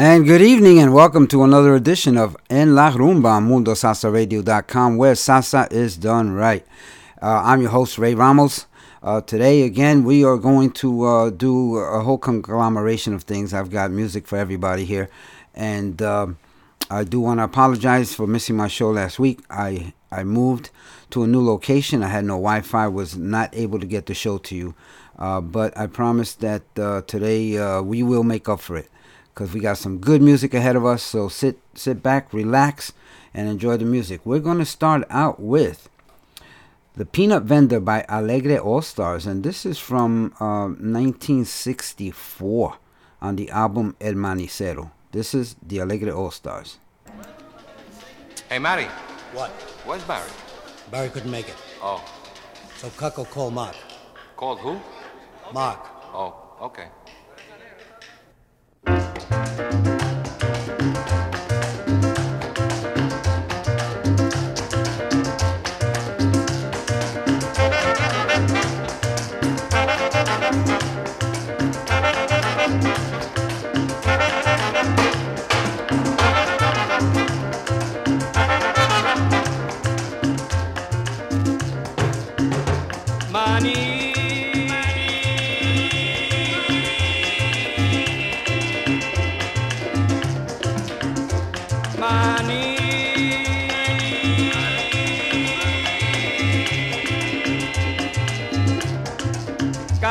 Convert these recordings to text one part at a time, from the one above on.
And good evening, and welcome to another edition of En La Rumba on MundoSalsaRadio.com, where salsa is done right. Uh, I'm your host, Ray Ramos. Uh, today, again, we are going to uh, do a whole conglomeration of things. I've got music for everybody here, and uh, I do want to apologize for missing my show last week. I I moved to a new location. I had no Wi-Fi, was not able to get the show to you, uh, but I promise that uh, today we will make up for it because we got some good music ahead of us. So sit sit back, relax, and enjoy the music. We're going to start out with the Peanut Vendor by Alegre All Stars, and this is from uh, 1964 on the album El Manicero. This is the Alegre All Stars. Hey, Matty. What? Where's Barry? Barry couldn't make it. Oh. So Cuck'll call Mark. Called who? Mark. Oh, okay. Música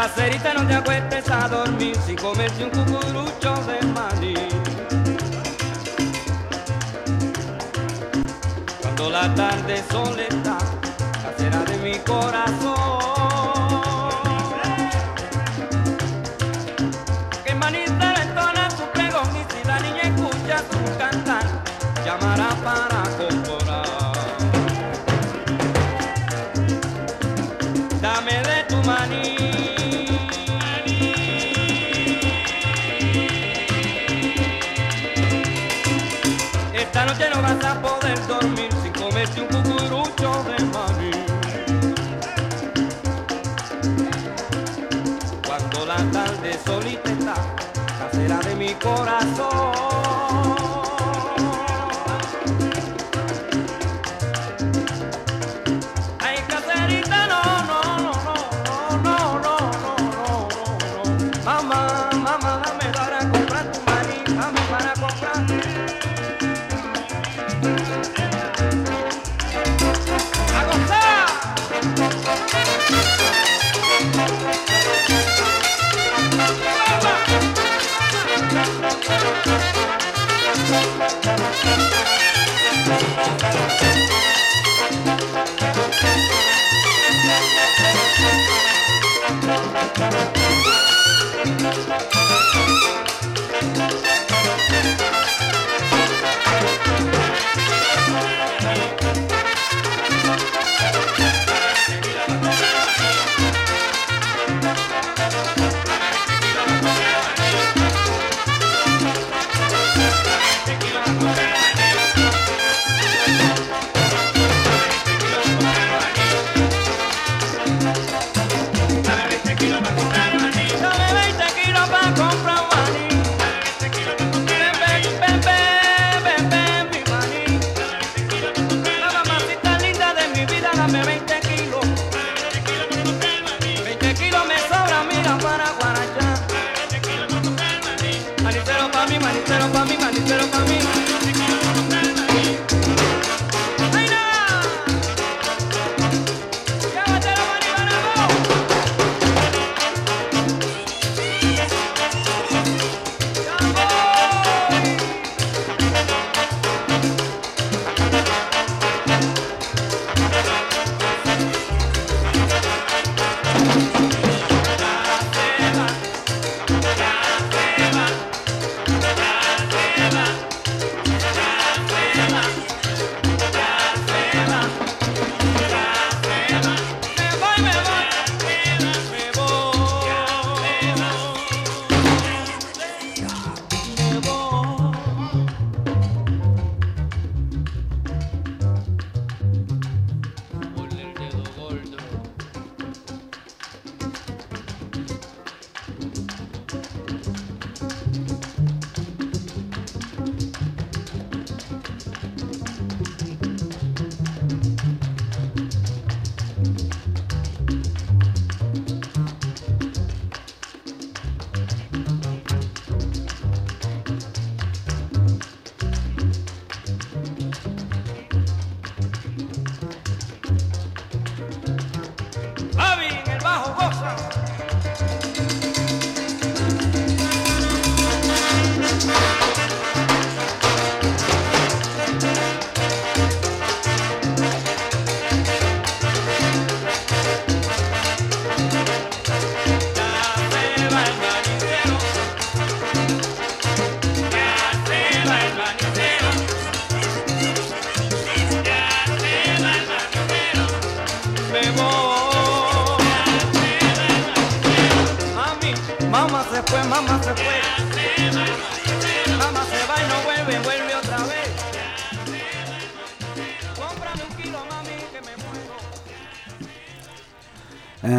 Caserita, no te acuestes a dormir sin comerte un cucurucho de maní. Cuando la tarde soledad, casera de mi corazón.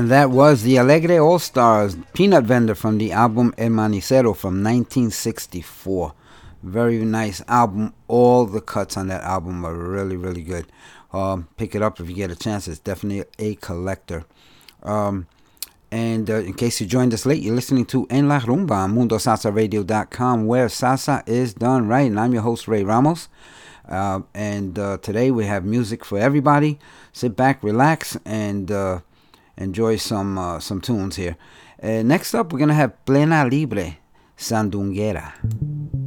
And that was the Alegre All Stars Peanut Vendor from the album El Manicero from 1964. Very nice album. All the cuts on that album are really, really good. Um, pick it up if you get a chance. It's definitely a collector. Um, and uh, in case you joined us late, you're listening to En La Rumba on MundoSalsaRadio.com, where salsa is done right. And I'm your host, Ray Ramos. Uh, and uh, today we have music for everybody. Sit back, relax, and uh, enjoy some uh, some tunes here. Uh, next up, we're gonna have Plena Libre, Sandunguera.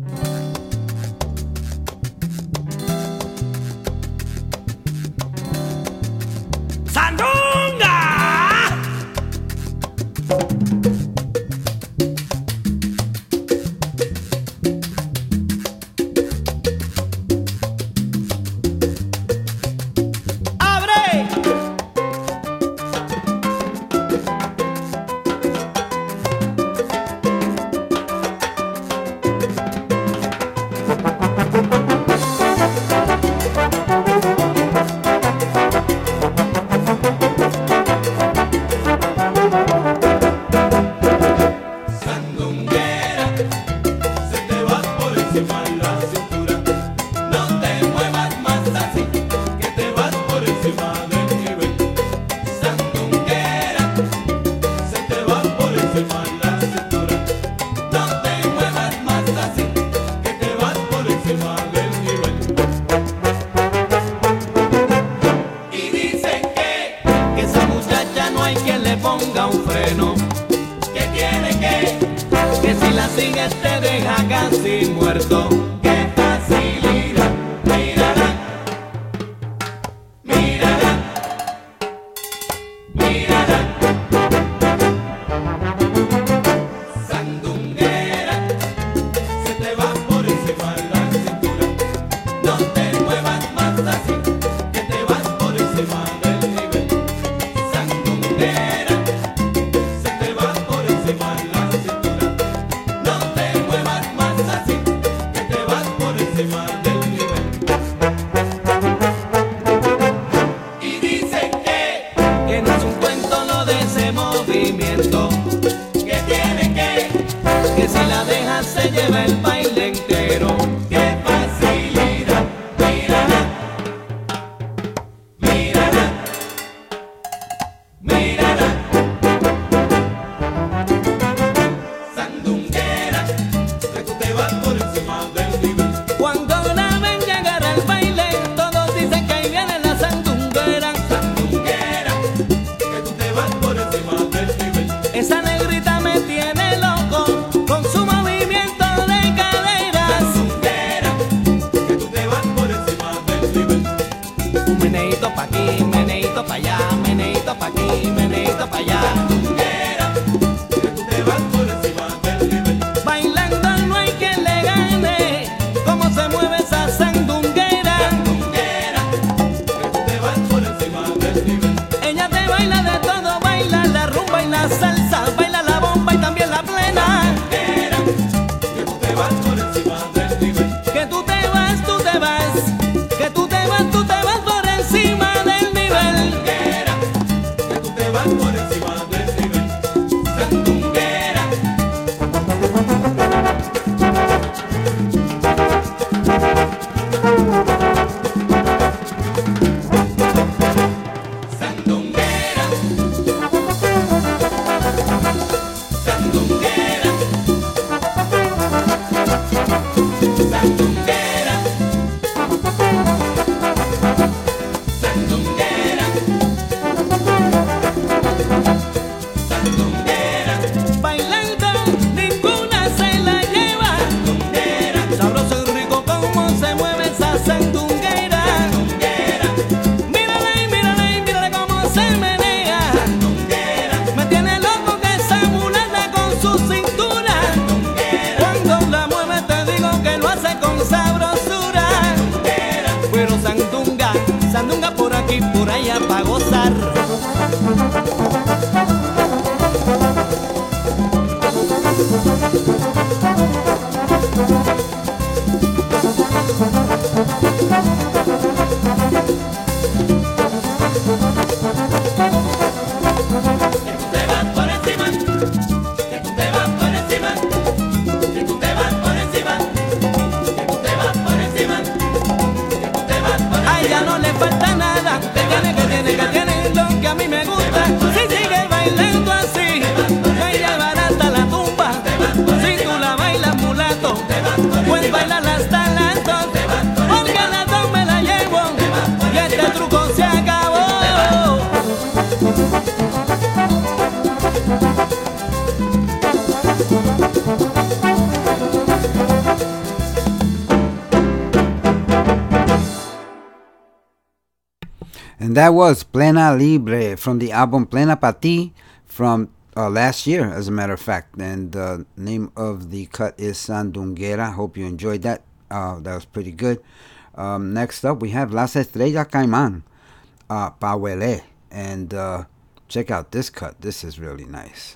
ya no le falta nada. And that was Plena Libre from the album Plena Pati from uh, last year, as a matter of fact. And the name of the cut is Sandunguera. Hope you enjoyed that. Uh, that was pretty good. Um, next up, we have Las Estrellas Caimán, uh. And uh, check out this cut. This is really nice.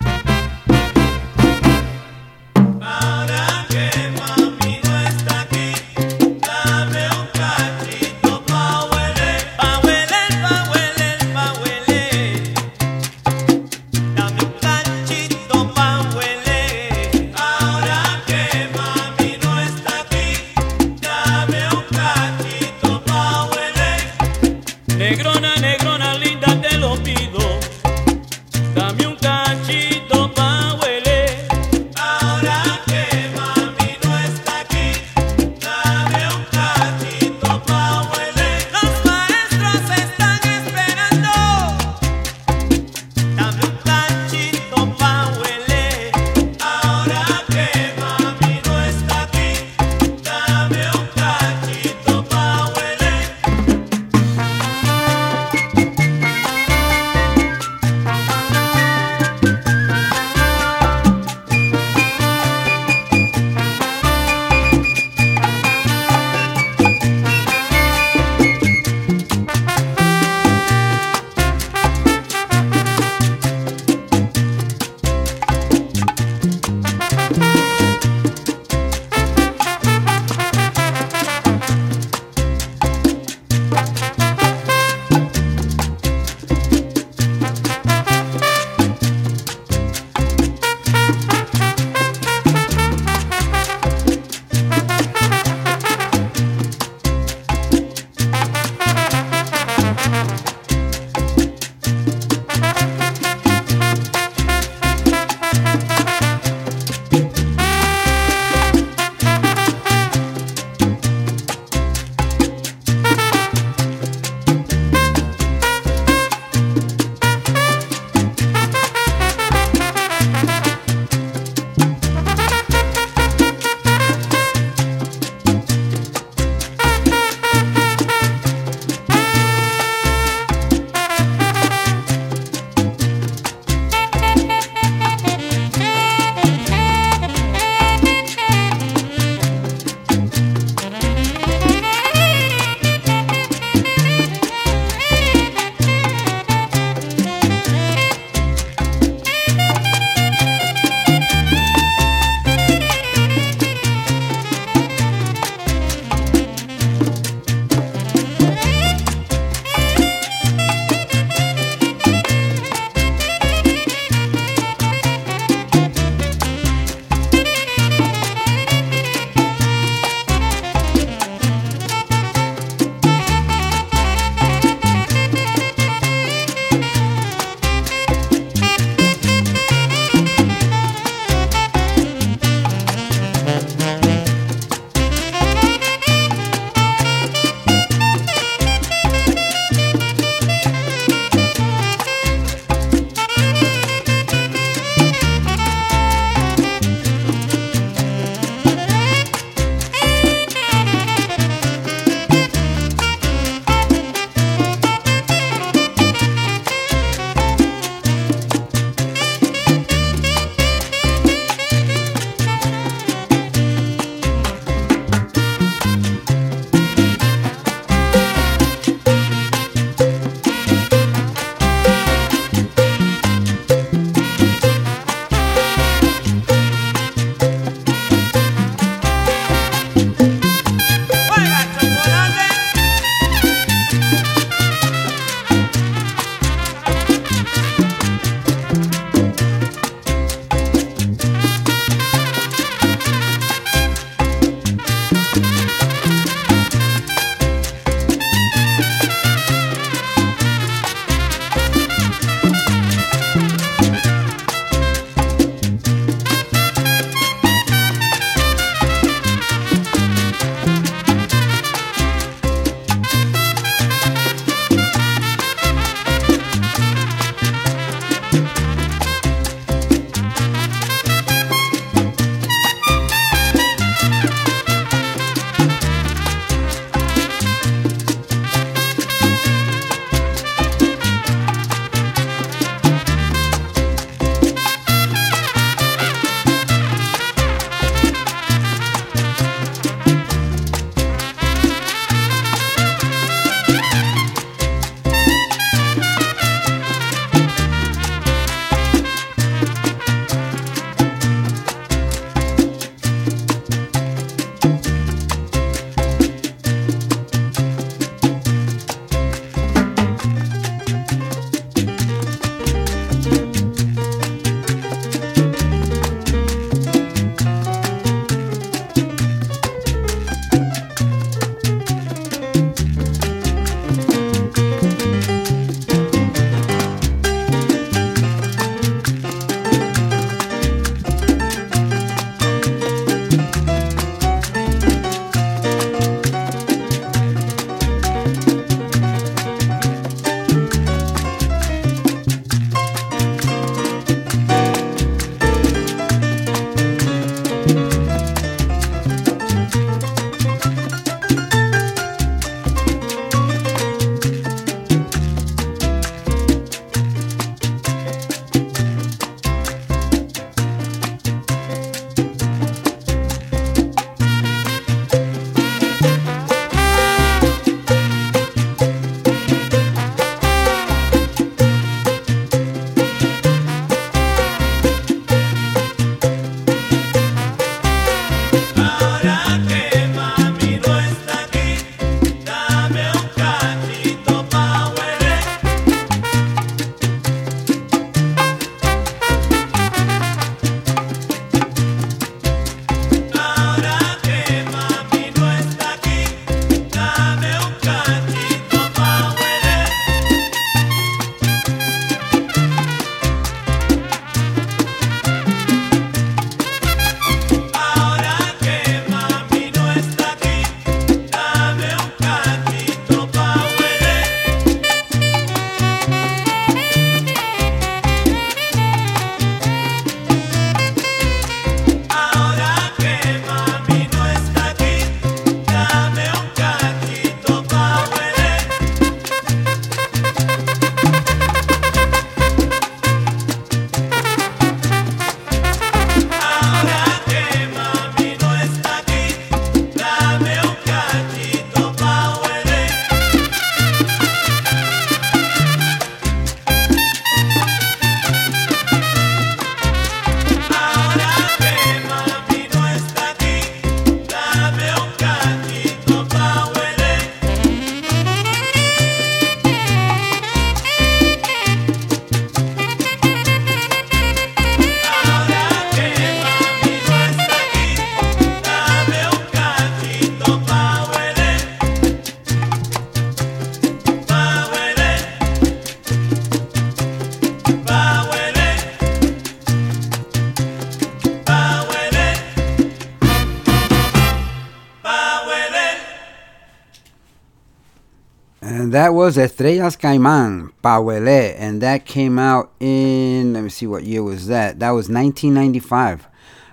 Was Estrellas Caimán, Pahuelé, and that came out in, let me see what year was that. That was 1995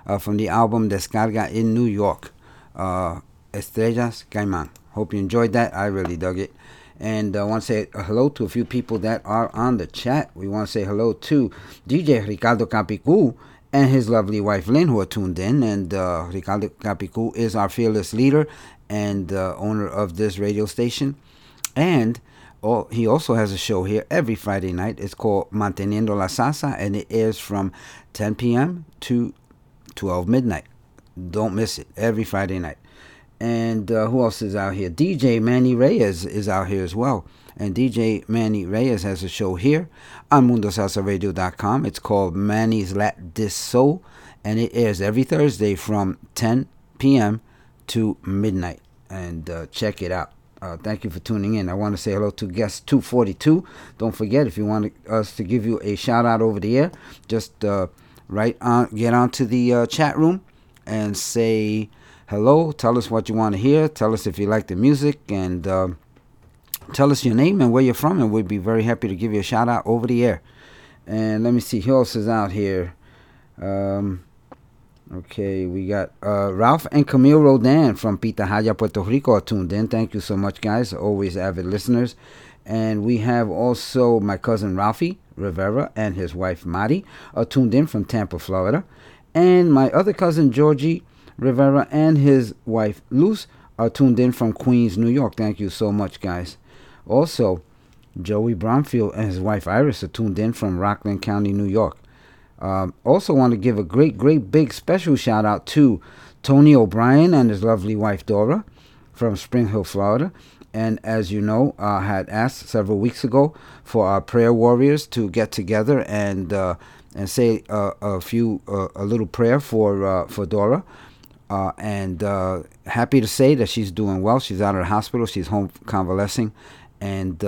uh, from the album Descarga in New York. Uh, Estrellas Caimán. Hope you enjoyed that. I really dug it. And I uh, want to say hello to a few people that are on the chat. We want to say hello to DJ Ricardo Capicu and his lovely wife Lynn, who are tuned in. And uh, Ricardo Capicu is our fearless leader and uh, owner of this radio station. And he also has a show here every Friday night. It's called Manteniendo la Salsa, and it airs from 10 p.m. to 12 midnight. Don't miss it every Friday night. And uh, who else is out here? DJ Manny Reyes is out here as well. And DJ Manny Reyes has a show here on MundoSalsaRadio.com. It's called Manny's Lat Disco, and it airs every Thursday from 10 p.m. to midnight. And uh, check it out. Uh, thank you for tuning in. I want to say hello to guest 242. Don't forget, if you want us to give you a shout out over the air, just uh, on, get onto the uh, chat room and say hello. Tell us what you want to hear. Tell us if you like the music and uh, tell us your name and where you're from, and we'd be very happy to give you a shout out over the air. And let me see who else is out here. Um, okay, we got uh, Ralph and Camille Rodan from Pitahaya, Puerto Rico tuned in. Thank you so much, guys. Always avid listeners. And we have also my cousin Ralphie Rivera and his wife Mari are tuned in from Tampa, Florida. And my other cousin Georgie Rivera and his wife Luz are tuned in from Queens, New York. Thank you so much, guys. Also, Joey Bromfield and his wife Iris are tuned in from Rockland County, New York. Um, also, want to give a great, great, big special shout out to Tony O'Brien and his lovely wife Dora from Spring Hill, Florida. And as you know, I uh, had asked several weeks ago for our prayer warriors to get together and uh, and say uh, a few a little prayer for uh, for Dora. Uh, and uh, happy to say that she's doing well. She's out of the hospital. She's home convalescing. And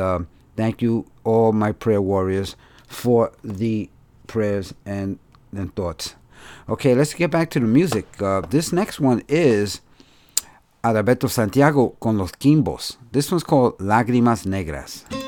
thank you, all my prayer warriors, for the prayers and, and thoughts. Okay, let's get back to the music. Uh, this next one is Adalberto Santiago con los Kimbos. This one's called Lágrimas Negras.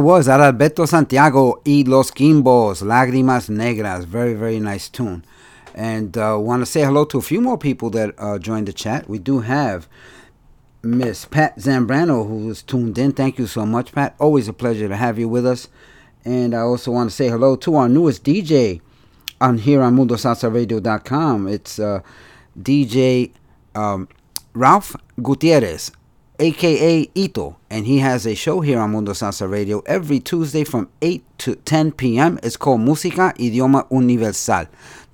That was Adalberto Santiago y Los Kimbos, Lágrimas Negras. Very, very nice tune. And uh, want to say hello to a few more people that uh, joined the chat. We do have Miss Pat Zambrano, who is tuned in. Thank you so much, Pat. Always a pleasure to have you with us. And I also want to say hello to our newest DJ on here on MundoSalsaRadio.com. It's uh, DJ um, Ralph Gutierrez, aka Ito, and he has a show here on Mundo Salsa Radio every Tuesday from 8 to 10 p.m. It's called Música Idioma Universal.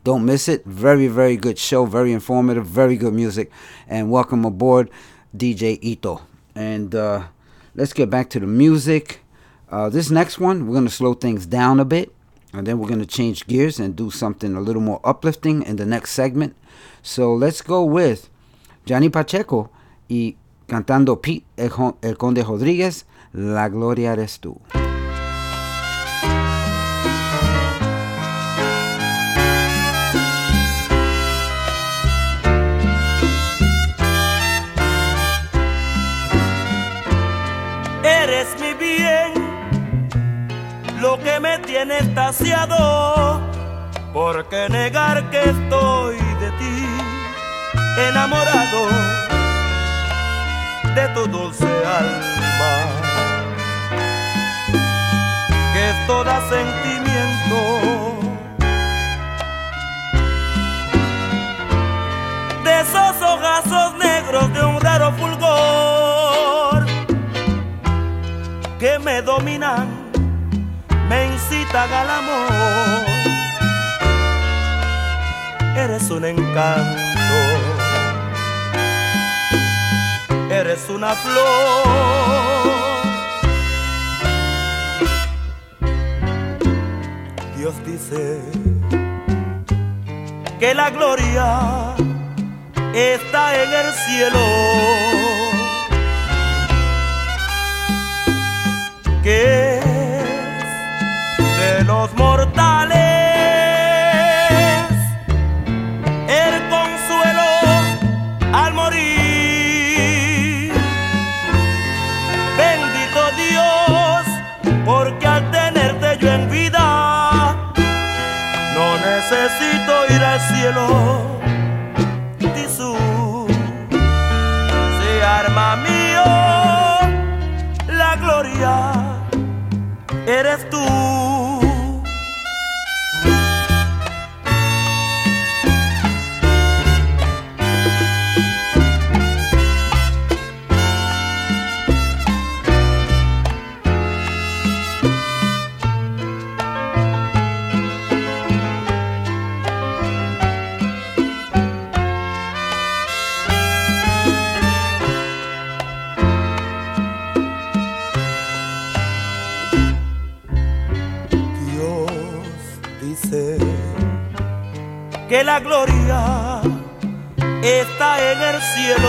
Don't miss it. Very, very good show. Very informative. Very good music. And welcome aboard, DJ Ito. And uh, let's get back to the music. Uh, this next one, we're going to slow things down a bit. And then we're going to change gears and do something a little more uplifting in the next segment. So let's go with Johnny Pacheco y cantando Pete el, Conde Rodríguez, La Gloria eres tú. Eres mi bien, lo que me tiene estaciado. ¿Por qué negar que estoy de ti enamorado de tu dulce alma? Que es toda sentimiento. De esos ojazos negros de un raro fulgor que me dominan, me incitan al amor. Eres un encanto, eres una flor. Dios dice que la gloria está en el cielo. Que es de los mortales cielo. Tisú, se arma mío la gloria, eres tú. Gloria está en el cielo,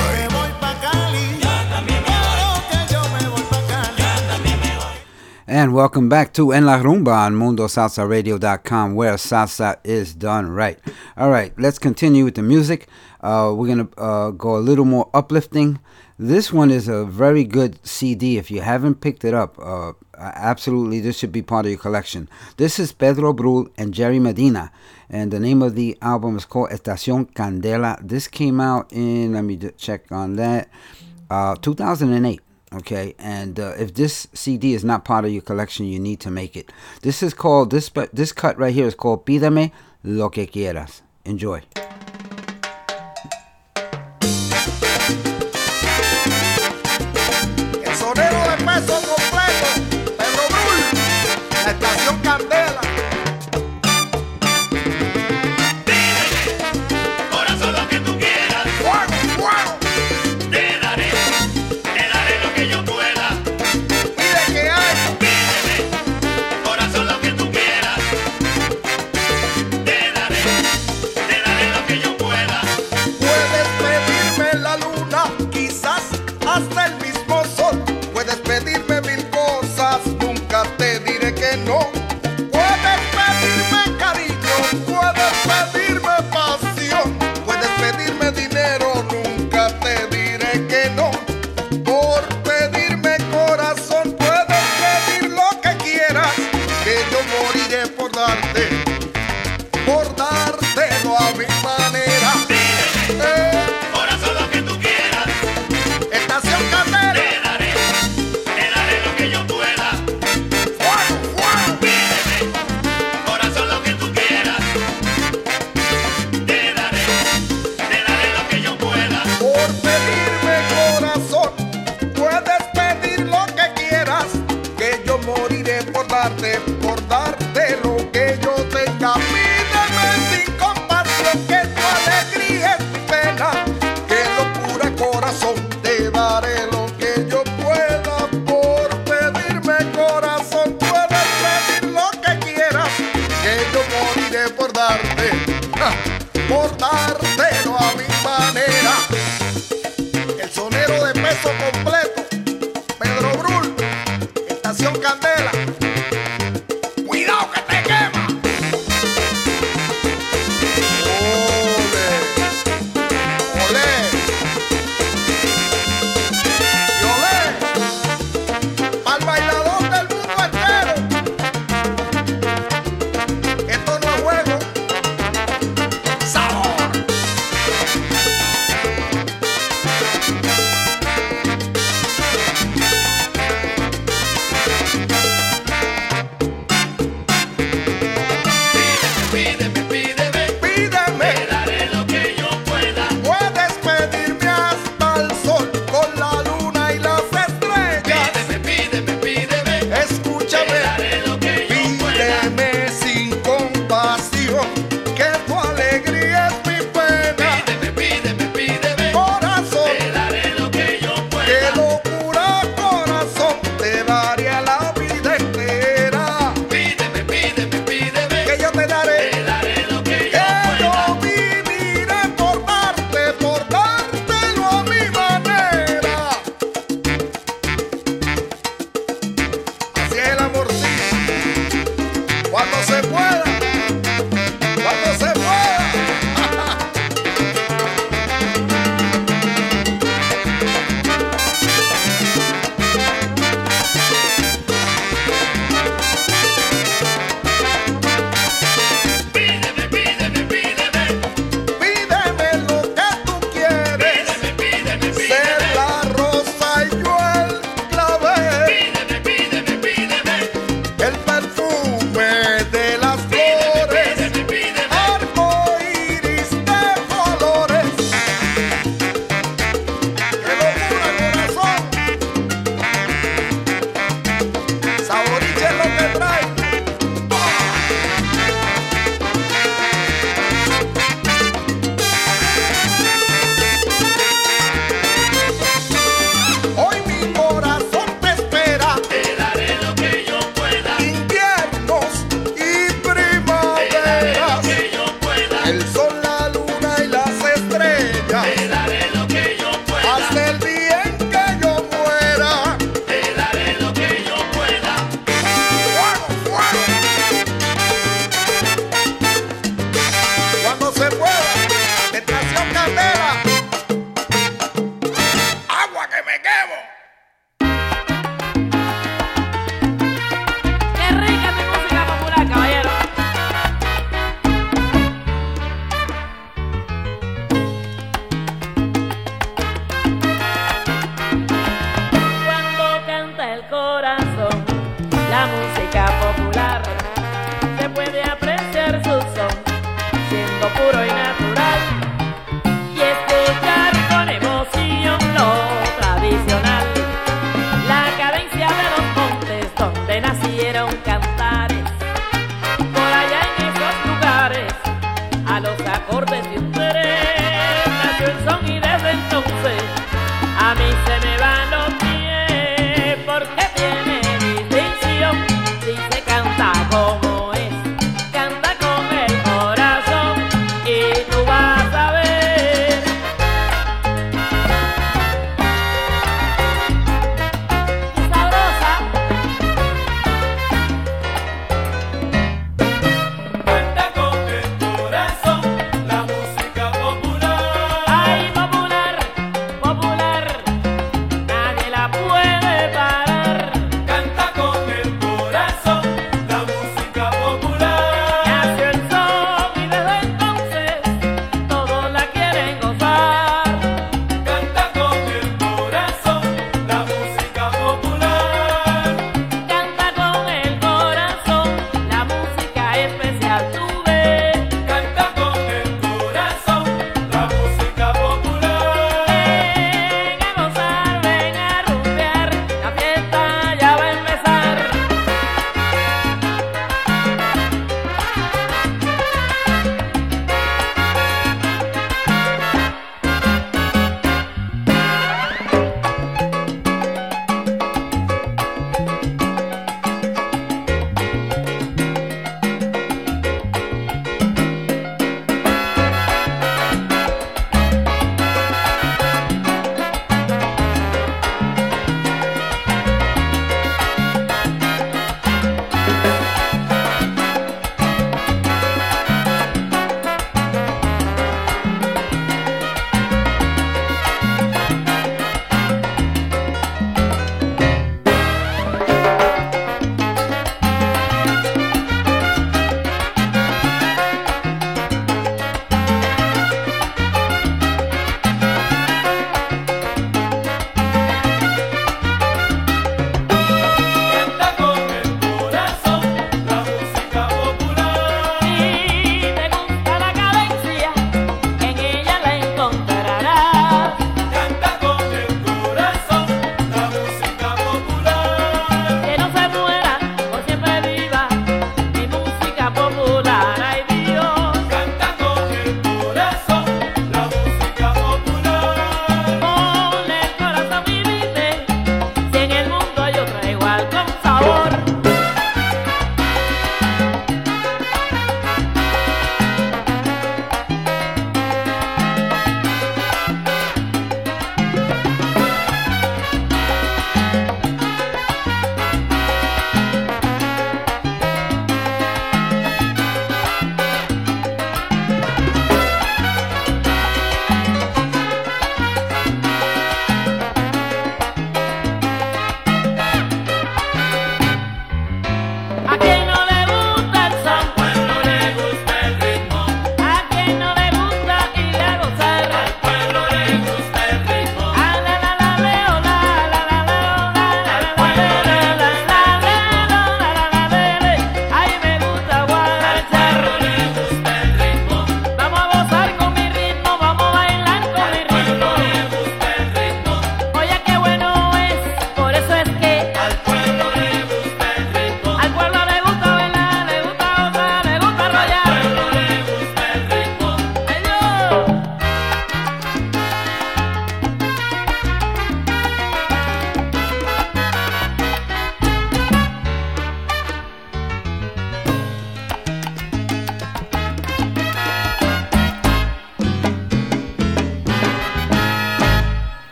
And welcome back to En La Rumba on MundoSalsaRadio.com, where salsa is done right. All right, let's continue with the music. Uh, we're going to uh, go a little more uplifting. This one is a very good CD. If you haven't picked it up, uh, absolutely, this should be part of your collection. This is Pedro Brull and Jerry Medina, and the name of the album is called Estación Candela. This came out in, let me check on that, uh, 2008. Okay, and uh, if this CD is not part of your collection, you need to make it. This is called this, but this cut right here is called "Pídeme lo que quieras." Enjoy.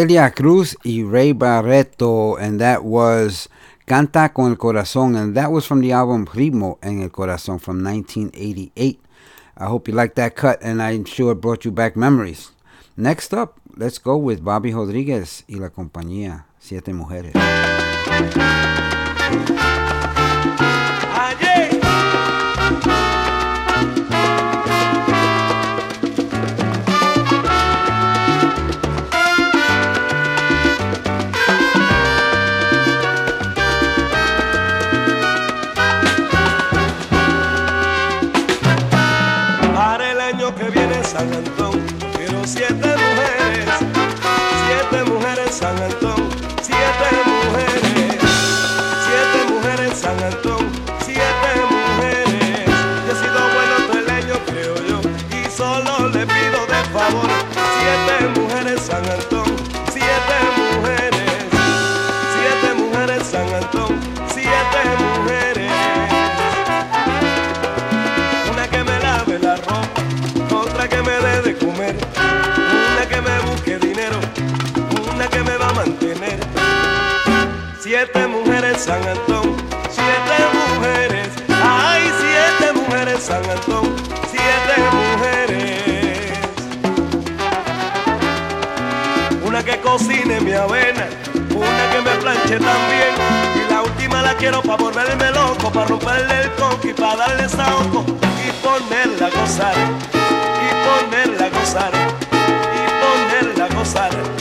Celia Cruz y Ray Barretto, and that was Canta con el Corazón, and that was from the album Ritmo en el Corazón from 1988. I hope you liked that cut, and I'm sure it brought you back memories. Next up, let's go with Bobby Rodriguez y la compañía Siete Mujeres. San Antón, siete mujeres, ay, siete mujeres San Antón, siete mujeres. Una que cocine mi avena, una que me planche también. Y la última la quiero para volverme loco, para romperle el y para darle saoco y ponerla a gozar, y ponerla a gozar, y ponerla a gozar.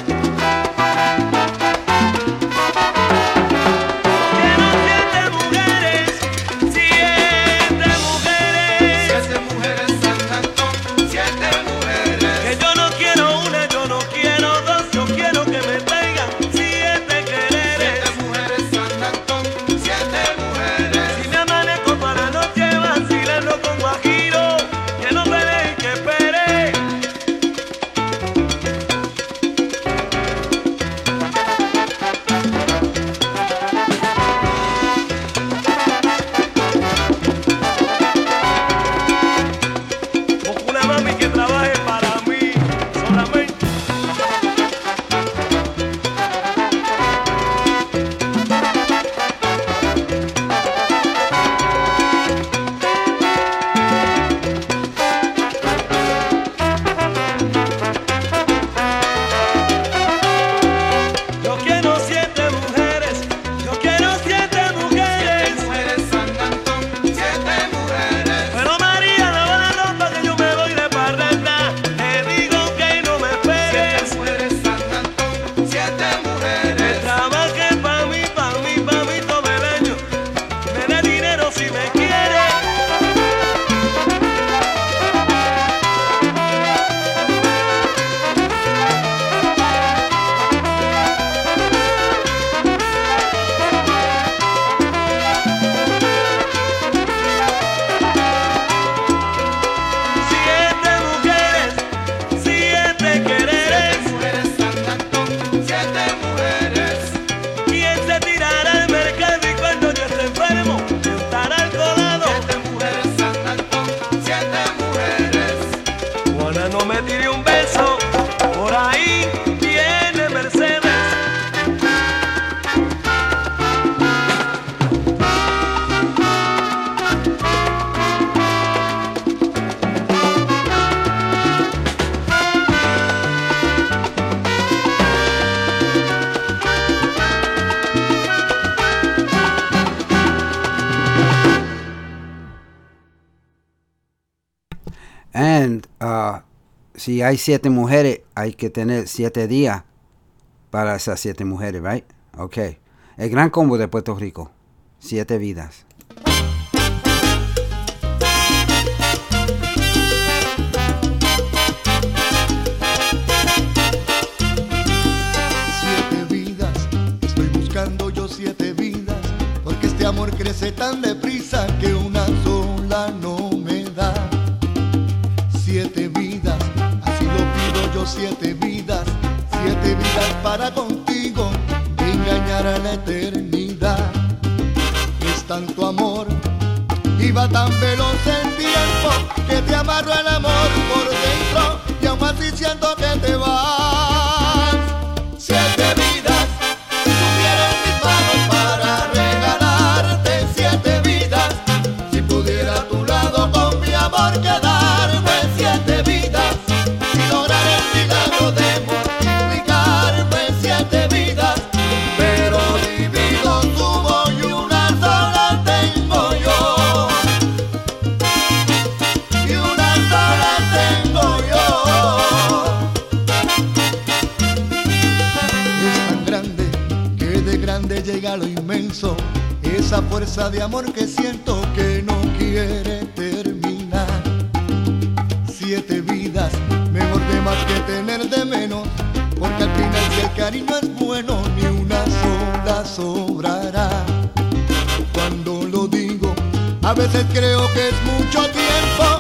Hay siete mujeres, hay que tener siete días para esas siete mujeres, right? Okay. El gran combo de Puerto Rico. Siete vidas. siete vidas. Estoy buscando yo siete vidas, porque este amor crece tan deprisa que una siete vidas, siete vidas para contigo, engañar a la eternidad. Es tanto amor y va tan veloz el tiempo que te amarro el amor por fuerza de amor que siento que no quiere terminar. Siete vidas, mejor de más que tener de menos, porque al final si el cariño es bueno, ni una sola sobrará. Cuando lo digo, a veces creo que es mucho tiempo,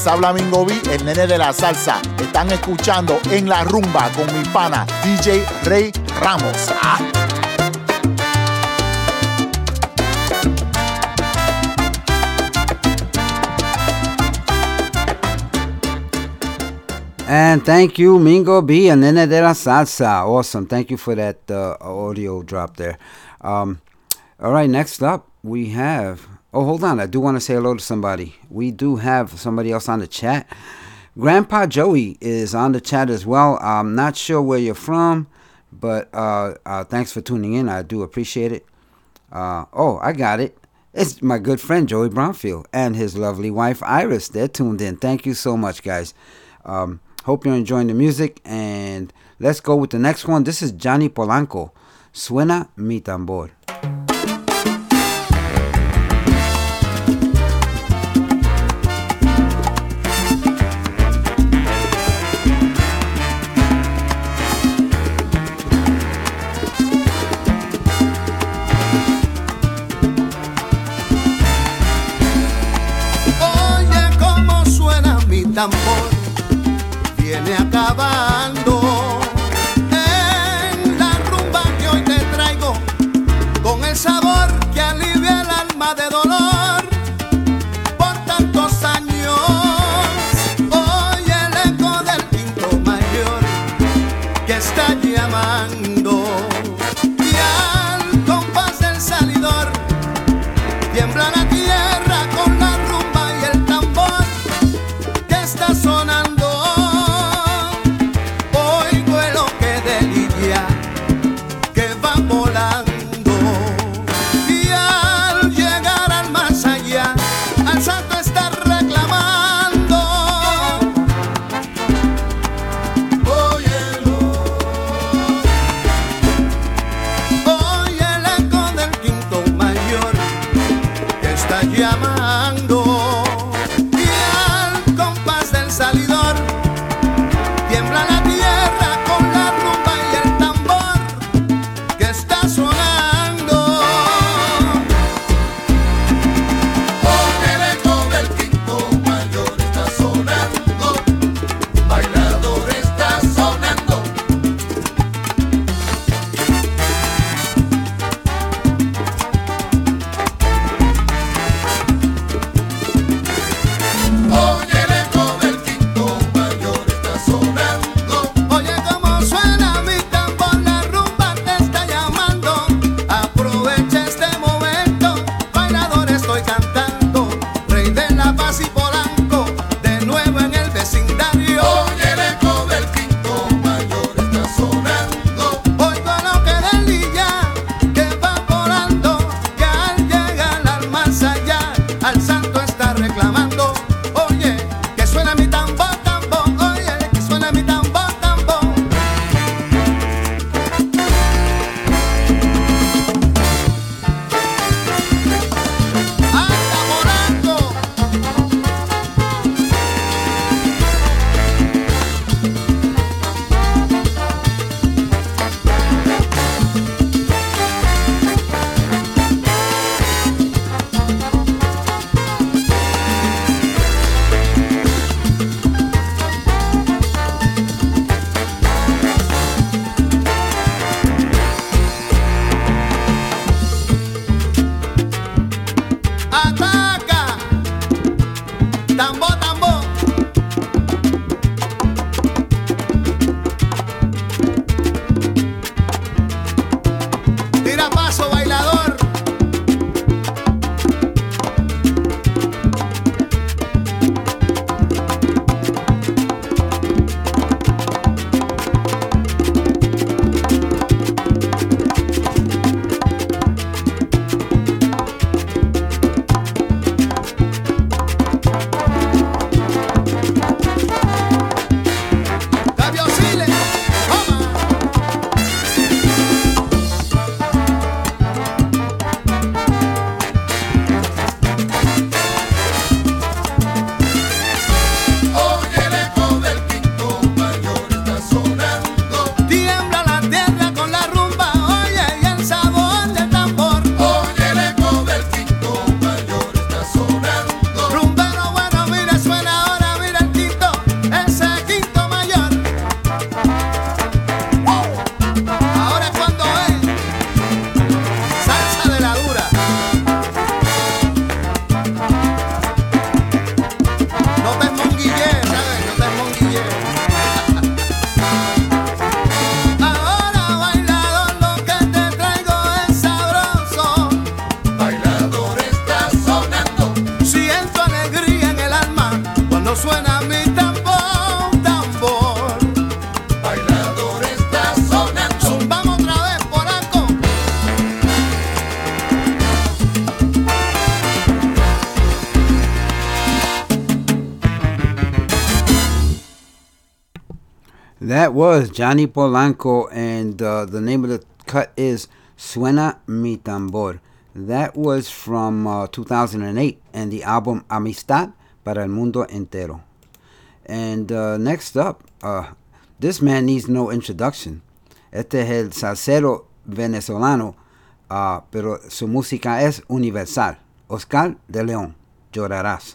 les habla Mingo B, el nene de la salsa. Están escuchando en la rumba con mi pana DJ Rey Ramos. Ah. And thank you, Mingo B and Nene de la Salsa. Awesome. Thank you for that uh, audio drop there. Um, all right, next up, we have. Oh, hold on. I do want to say hello to somebody. We do have somebody else on the chat. Grandpa Joey is on the chat as well. I'm not sure where you're from, but uh, uh, thanks for tuning in. I do appreciate it. Uh, oh, I got it. It's my good friend Joey Brownfield and his lovely wife Iris. They're tuned in. Thank you so much, guys. Um, hope you're enjoying the music. And let's go with the next one. This is Johnny Polanco. Suena mi tambor. Tambor, that was Johnny Polanco, and uh, the name of the cut is Suena Mi Tambor. That was from uh, 2008 and the album Amistad para el Mundo Entero. And uh, next up, uh, this man needs no introduction. Este es el salsero venezolano, uh, pero su música es universal. Oscar de León, Llorarás.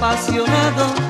Apasionado,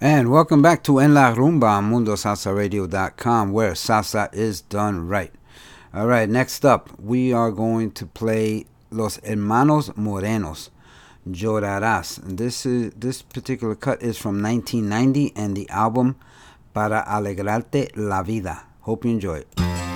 And welcome back to En La Rumba on MundoSalsaRadio.com, where salsa is done right. All right, next up, we are going to play Los Hermanos Morenos, Llorarás. This is this particular cut is from 1990 and the album Para Alegrarte la Vida. Hope you enjoy it.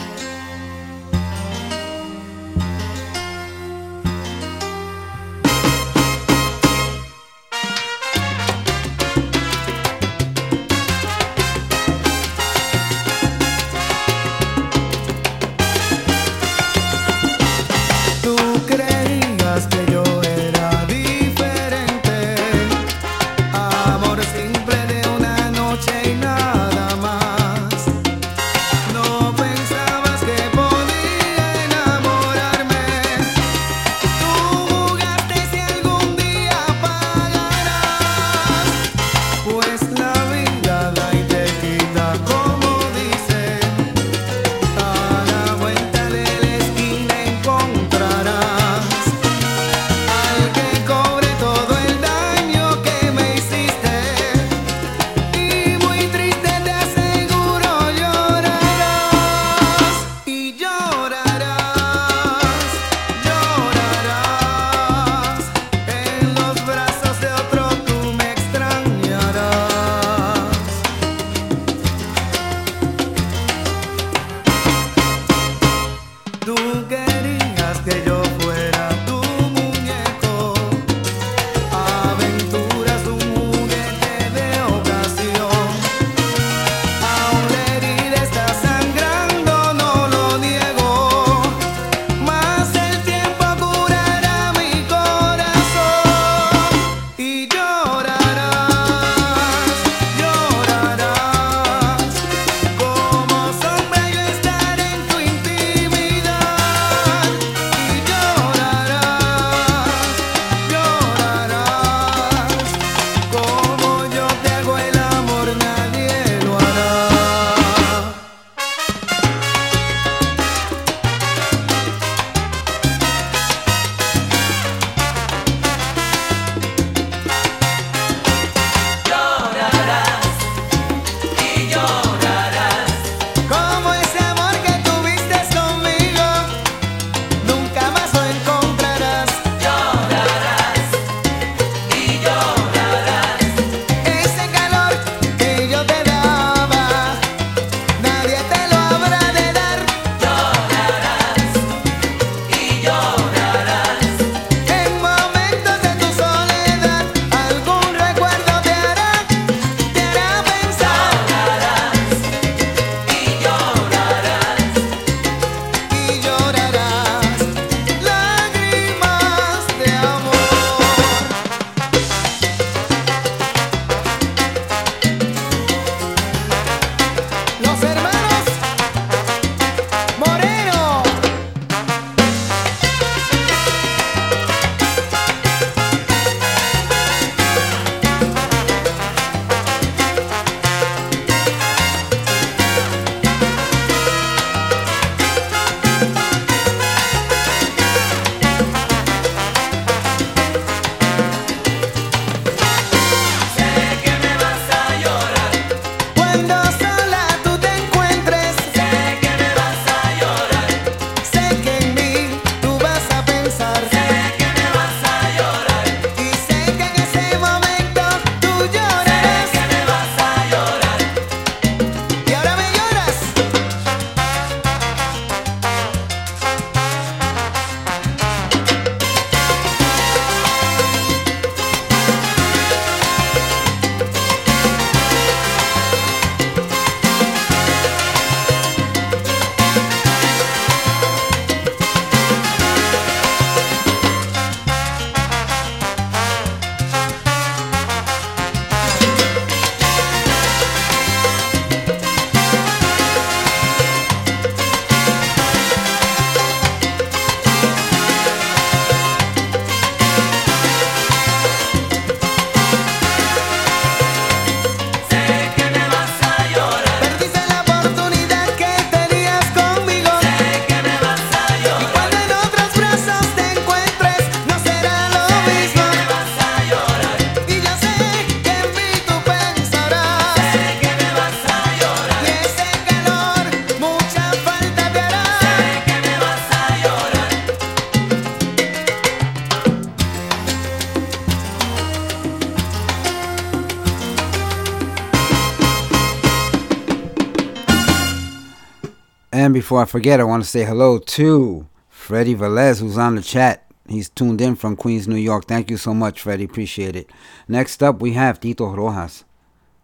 Before I forget, I want to say hello to Freddie Velez, who's on the chat. He's tuned in from Queens, New York. Thank you so much, Freddie. Appreciate it. Next up, we have Tito Rojas.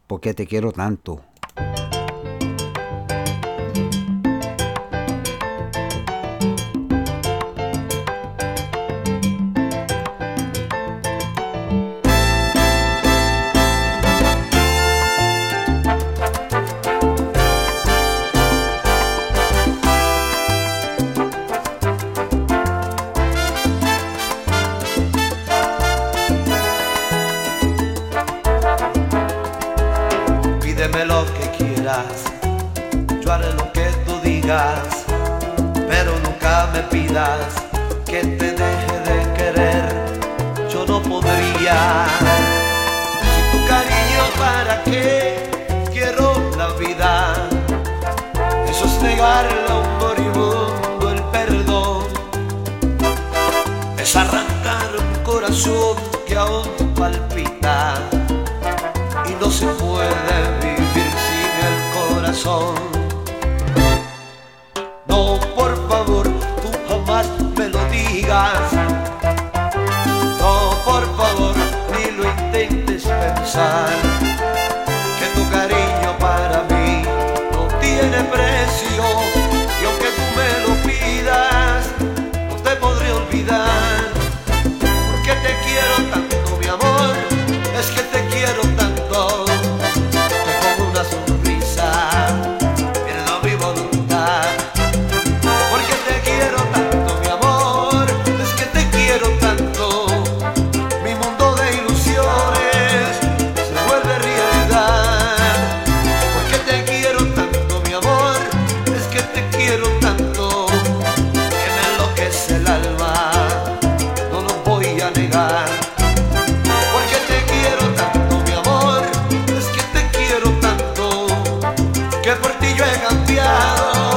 Porque te quiero tanto. he cambiado.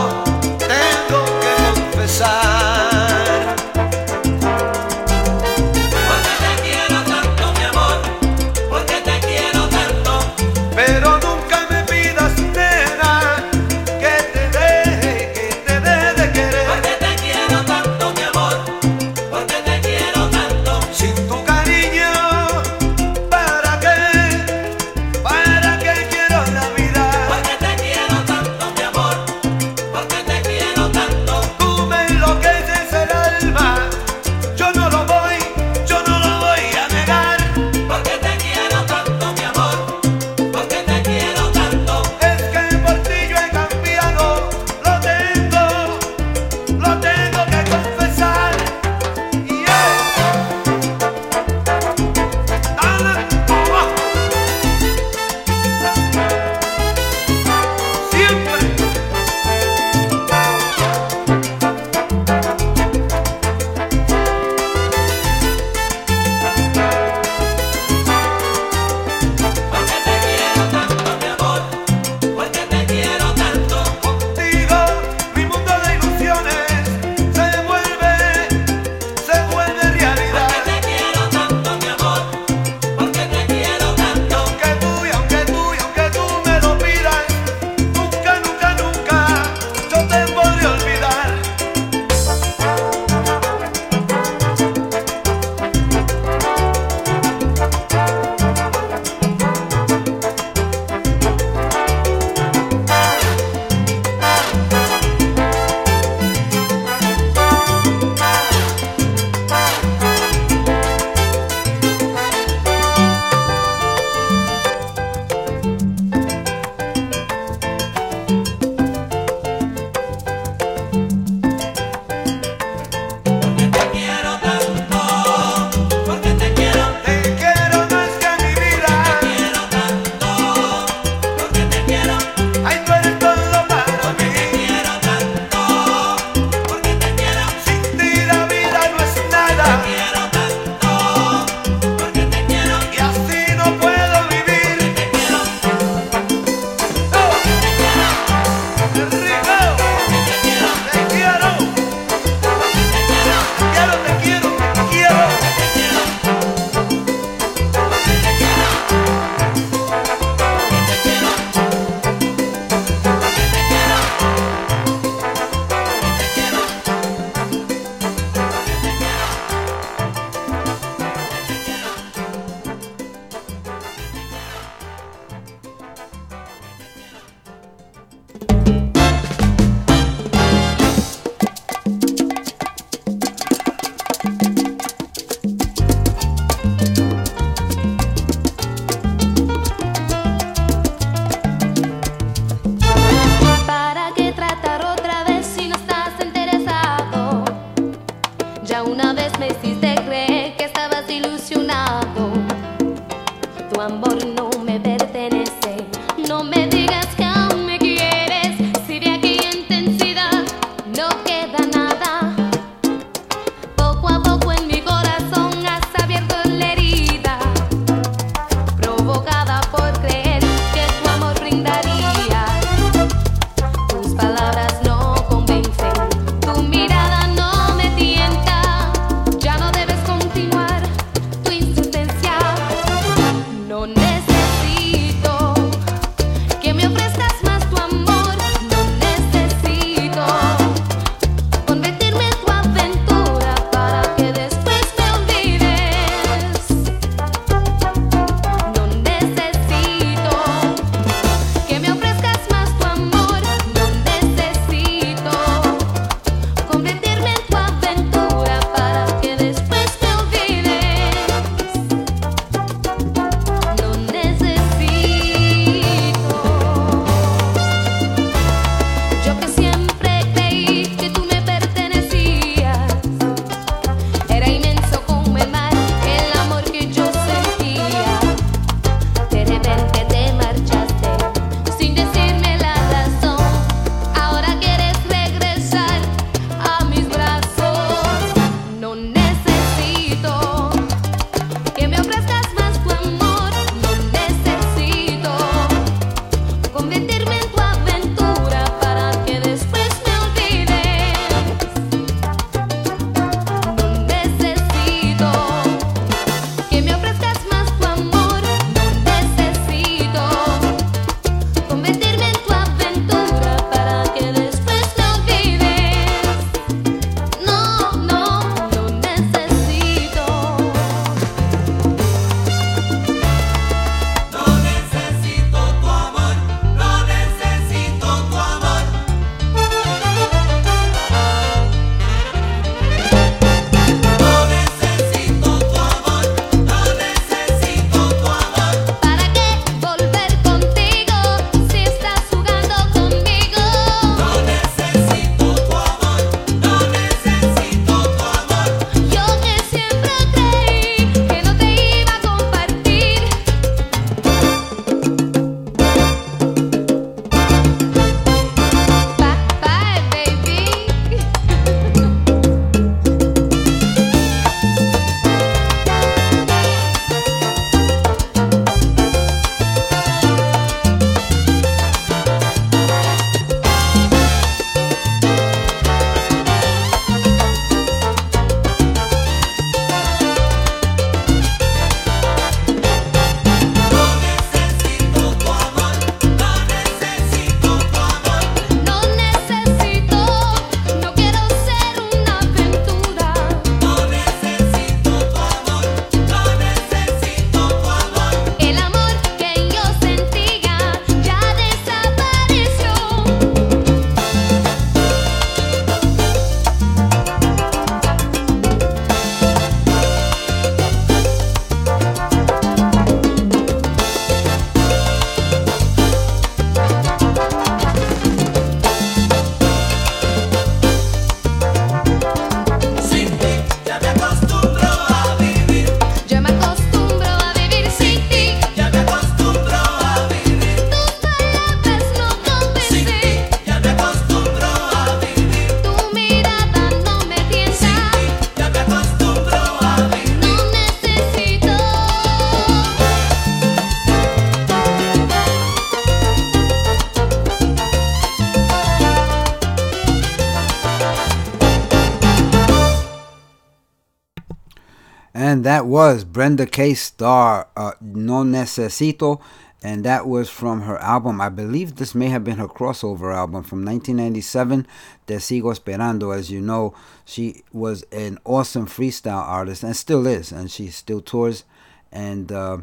And that was Brenda K. Starr, uh, No Necesito. And that was from her album. I believe this may have been her crossover album from 1997, Te Sigo Esperando. As you know, she was an awesome freestyle artist and still is. And she still tours. And uh,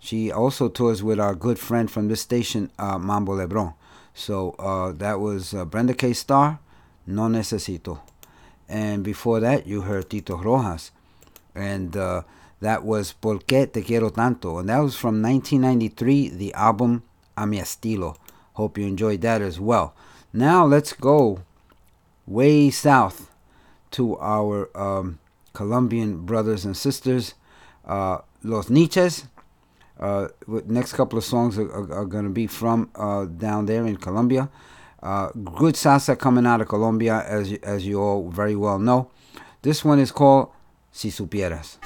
she also tours with our good friend from this station, uh, Mambo Lebron. So uh, that was uh, Brenda K. Starr, No Necesito. And before that, you heard Tito Rojas. And uh, that was Por qué te quiero tanto. And that was from 1993, the album A mi estilo. Hope you enjoyed that as well. Now let's go way south to our um, Colombian brothers and sisters, uh, Los Niches. Uh, next couple of songs are, are, are going to be from uh, down there in Colombia. Uh, good salsa coming out of Colombia, as as you all very well know. This one is called Si Supieras.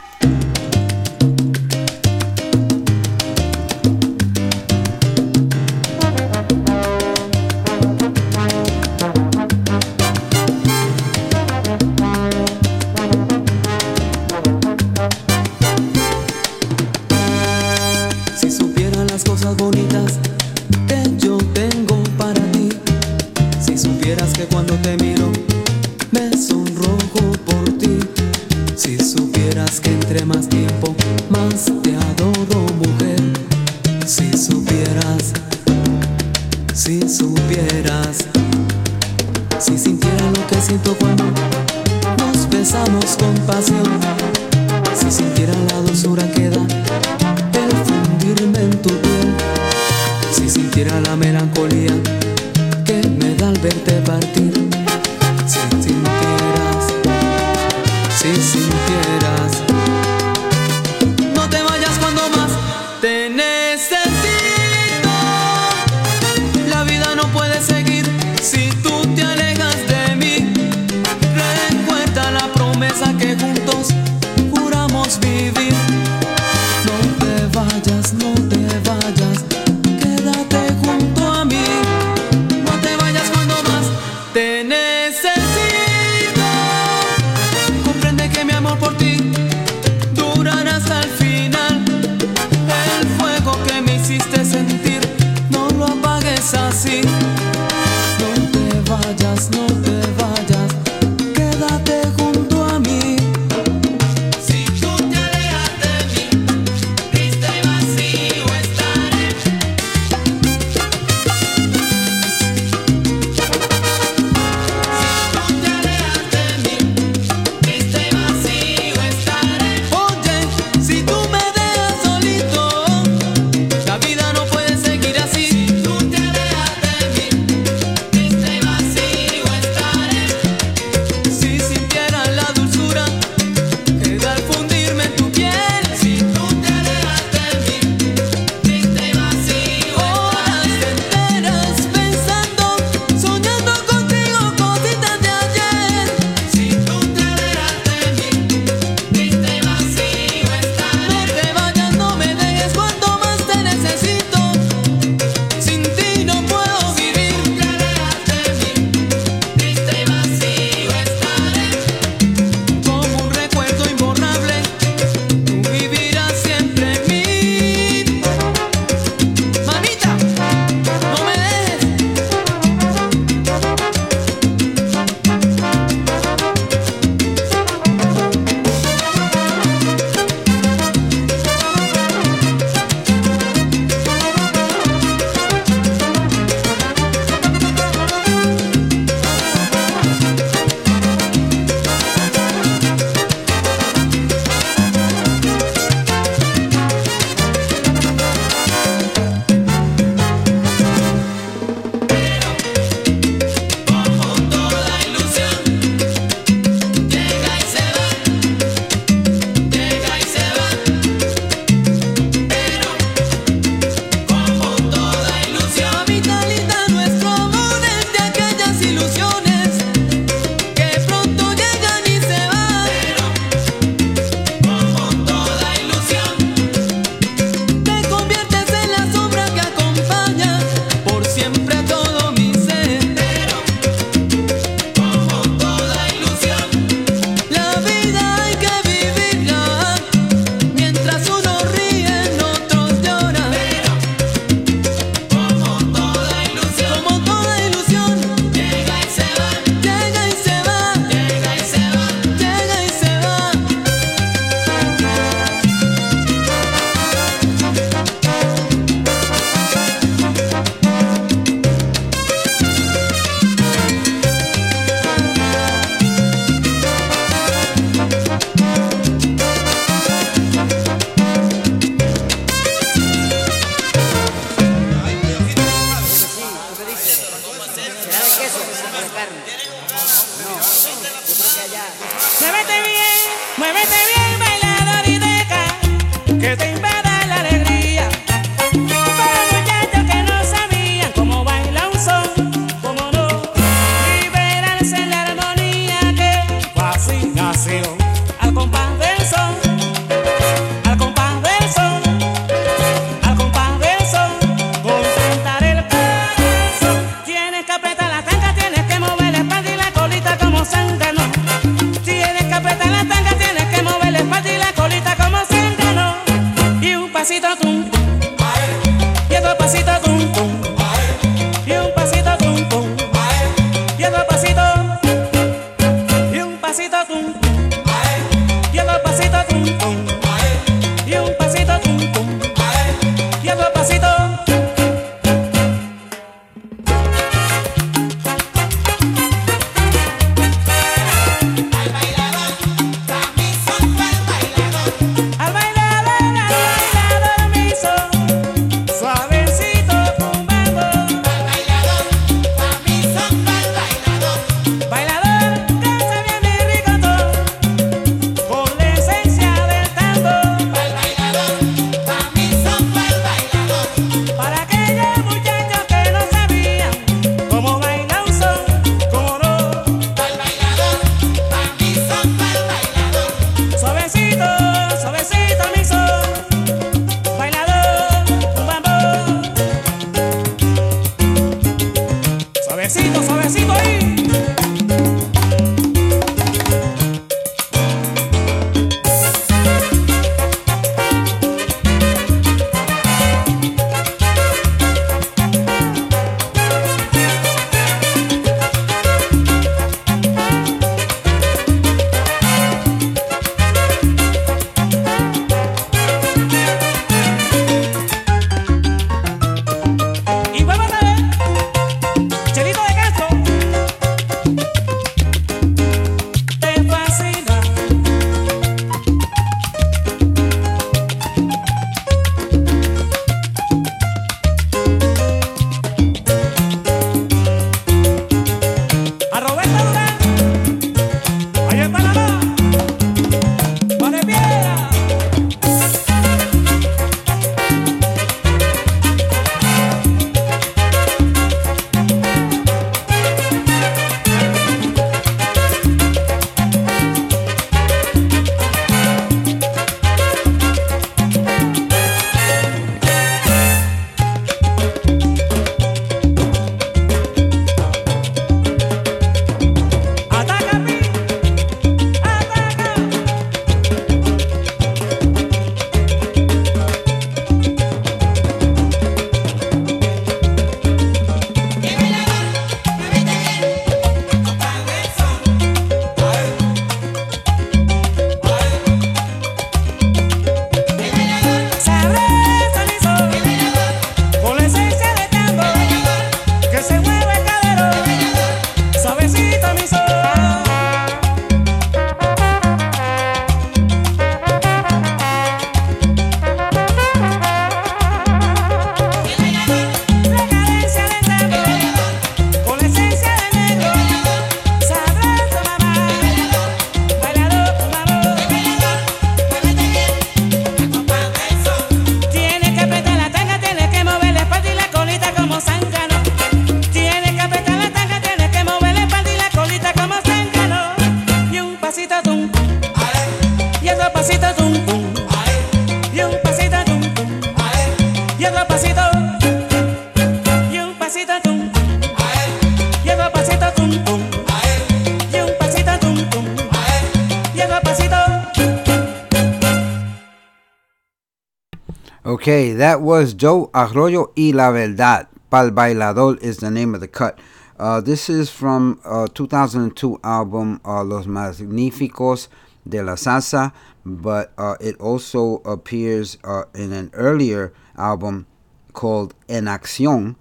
that was Joe Arroyo y La Verdad. Pal Bailador is the name of the cut. Uh, this is from uh, a 2002 album uh, Los Magníficos de la Salsa, but uh, it also appears uh, in an earlier album called En Acción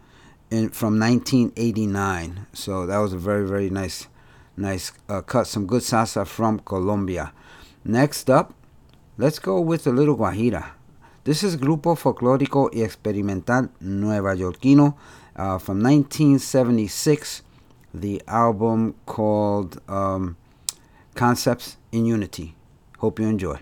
in, from 1989. So that was a very, very nice, nice cut. Some good salsa from Colombia. Next up, let's go with a little guajira. This is Grupo Folclórico y Experimental Nuevayorquino uh, from 1976, the album called um, Concepts in Unity. Hope you enjoy.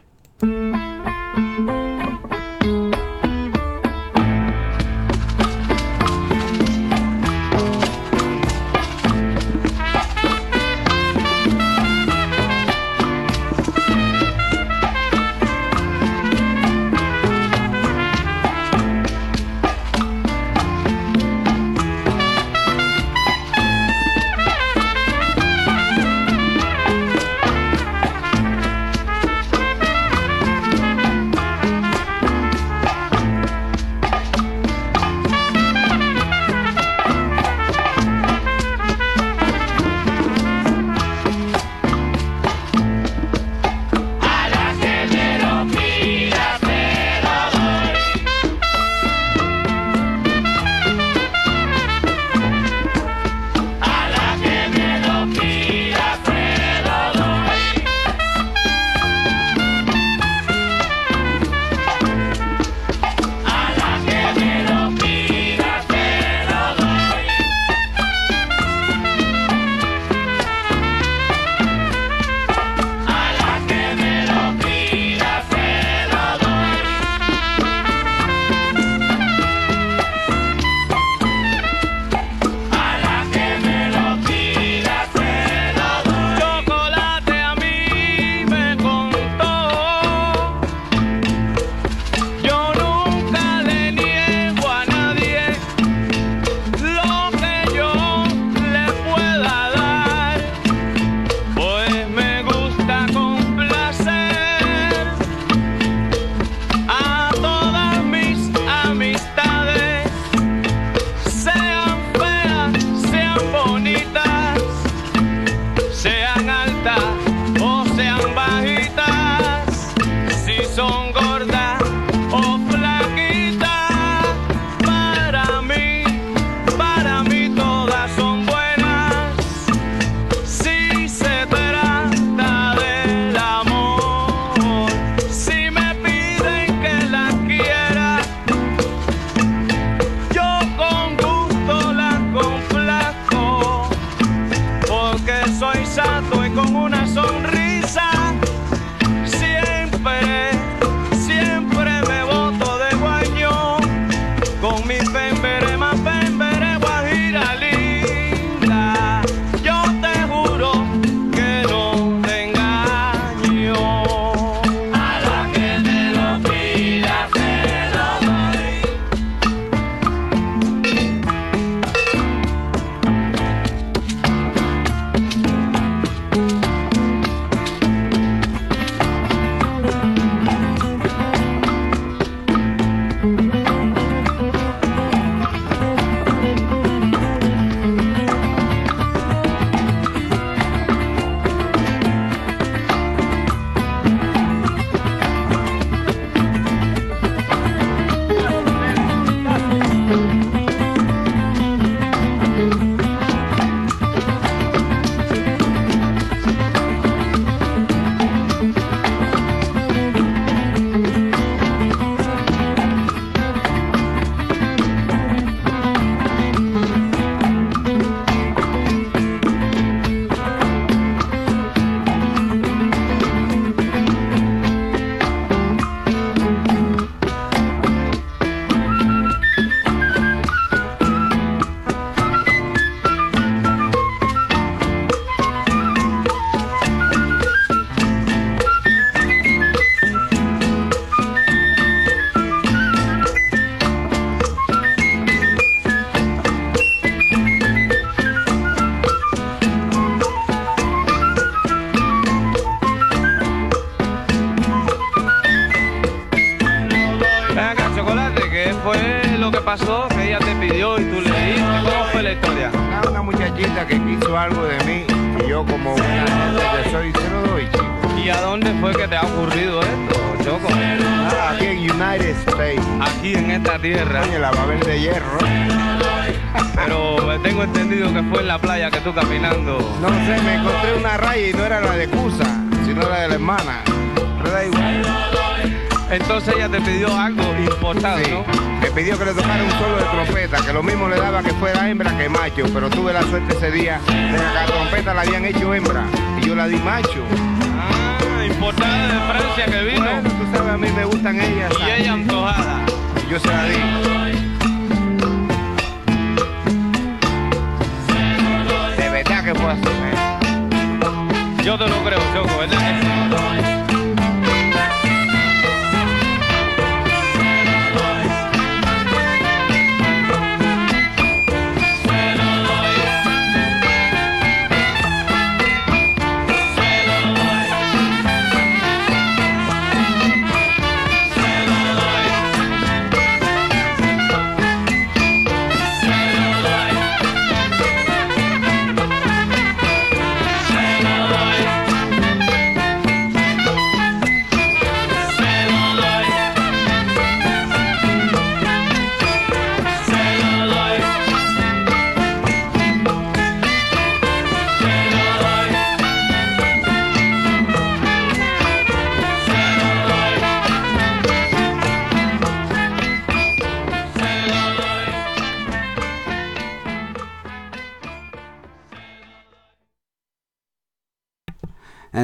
la trompeta la habían hecho hembra y yo la di macho.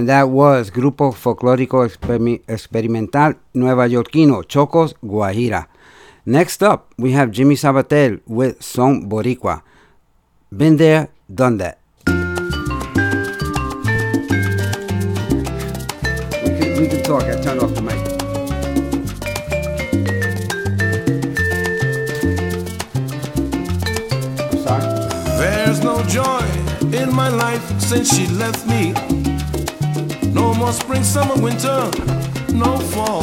And that was Grupo Folclórico Experimental Nuevayorquino, Chocos, Guajira. Next up, we have Jimmy Sabater with Son Boricua. Been there, done that. We can, we can talk. I turned off the mic. There's no joy in my life since she left me. No more spring, summer, winter, no fall.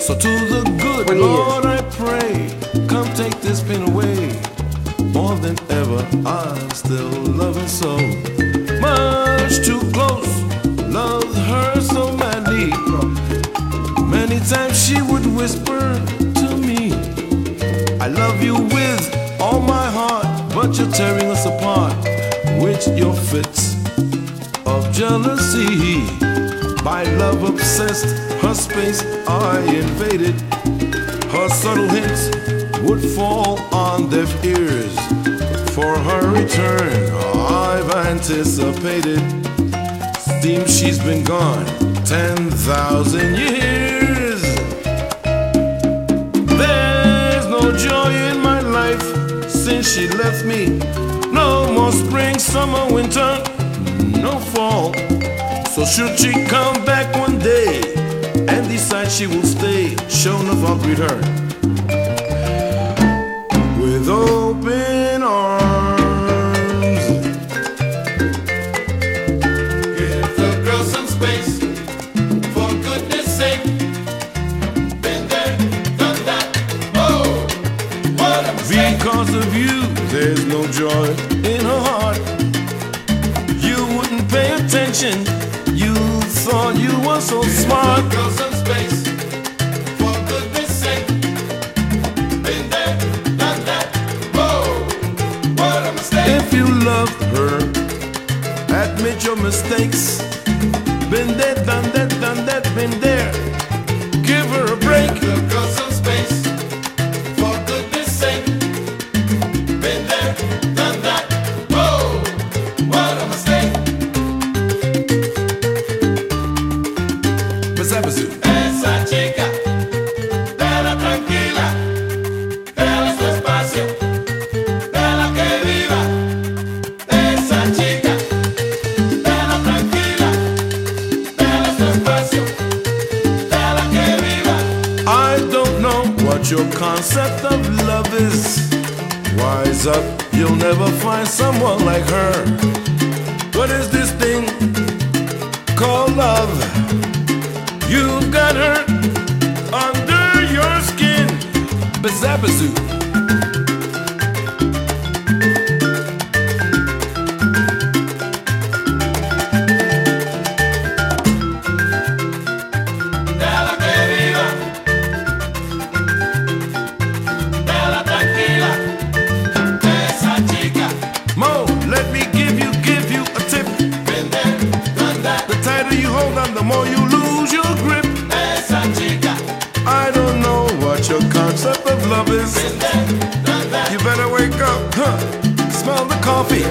So to the good Lord I pray, come take this pain away. More than ever, I still love her so. Much too close, love her so madly. Many times she would whisper to me, I love you with all my heart, but you're tearing us apart with your fits jealousy. By love obsessed, her space I invaded. Her subtle hints would fall on deaf ears. For her return, I've anticipated. Seems she's been gone 10,000 years. There's no joy in my life since she left me. No more spring, summer, winter, no fault. So should she come back one day and decide she will stay, sure enough I'll greet her with open arms. Give the girl some space, for goodness sake. Been there, done that. Oh, what a mistake. Because of you, there's no joy attention. You thought you were so smart. Girl some space, for goodness sake. Been there, done that. Oh, what a mistake. If you love her, admit your mistakes. Been there, done that, concept love is. been there, done that. You better wake up, huh? Smell the coffee.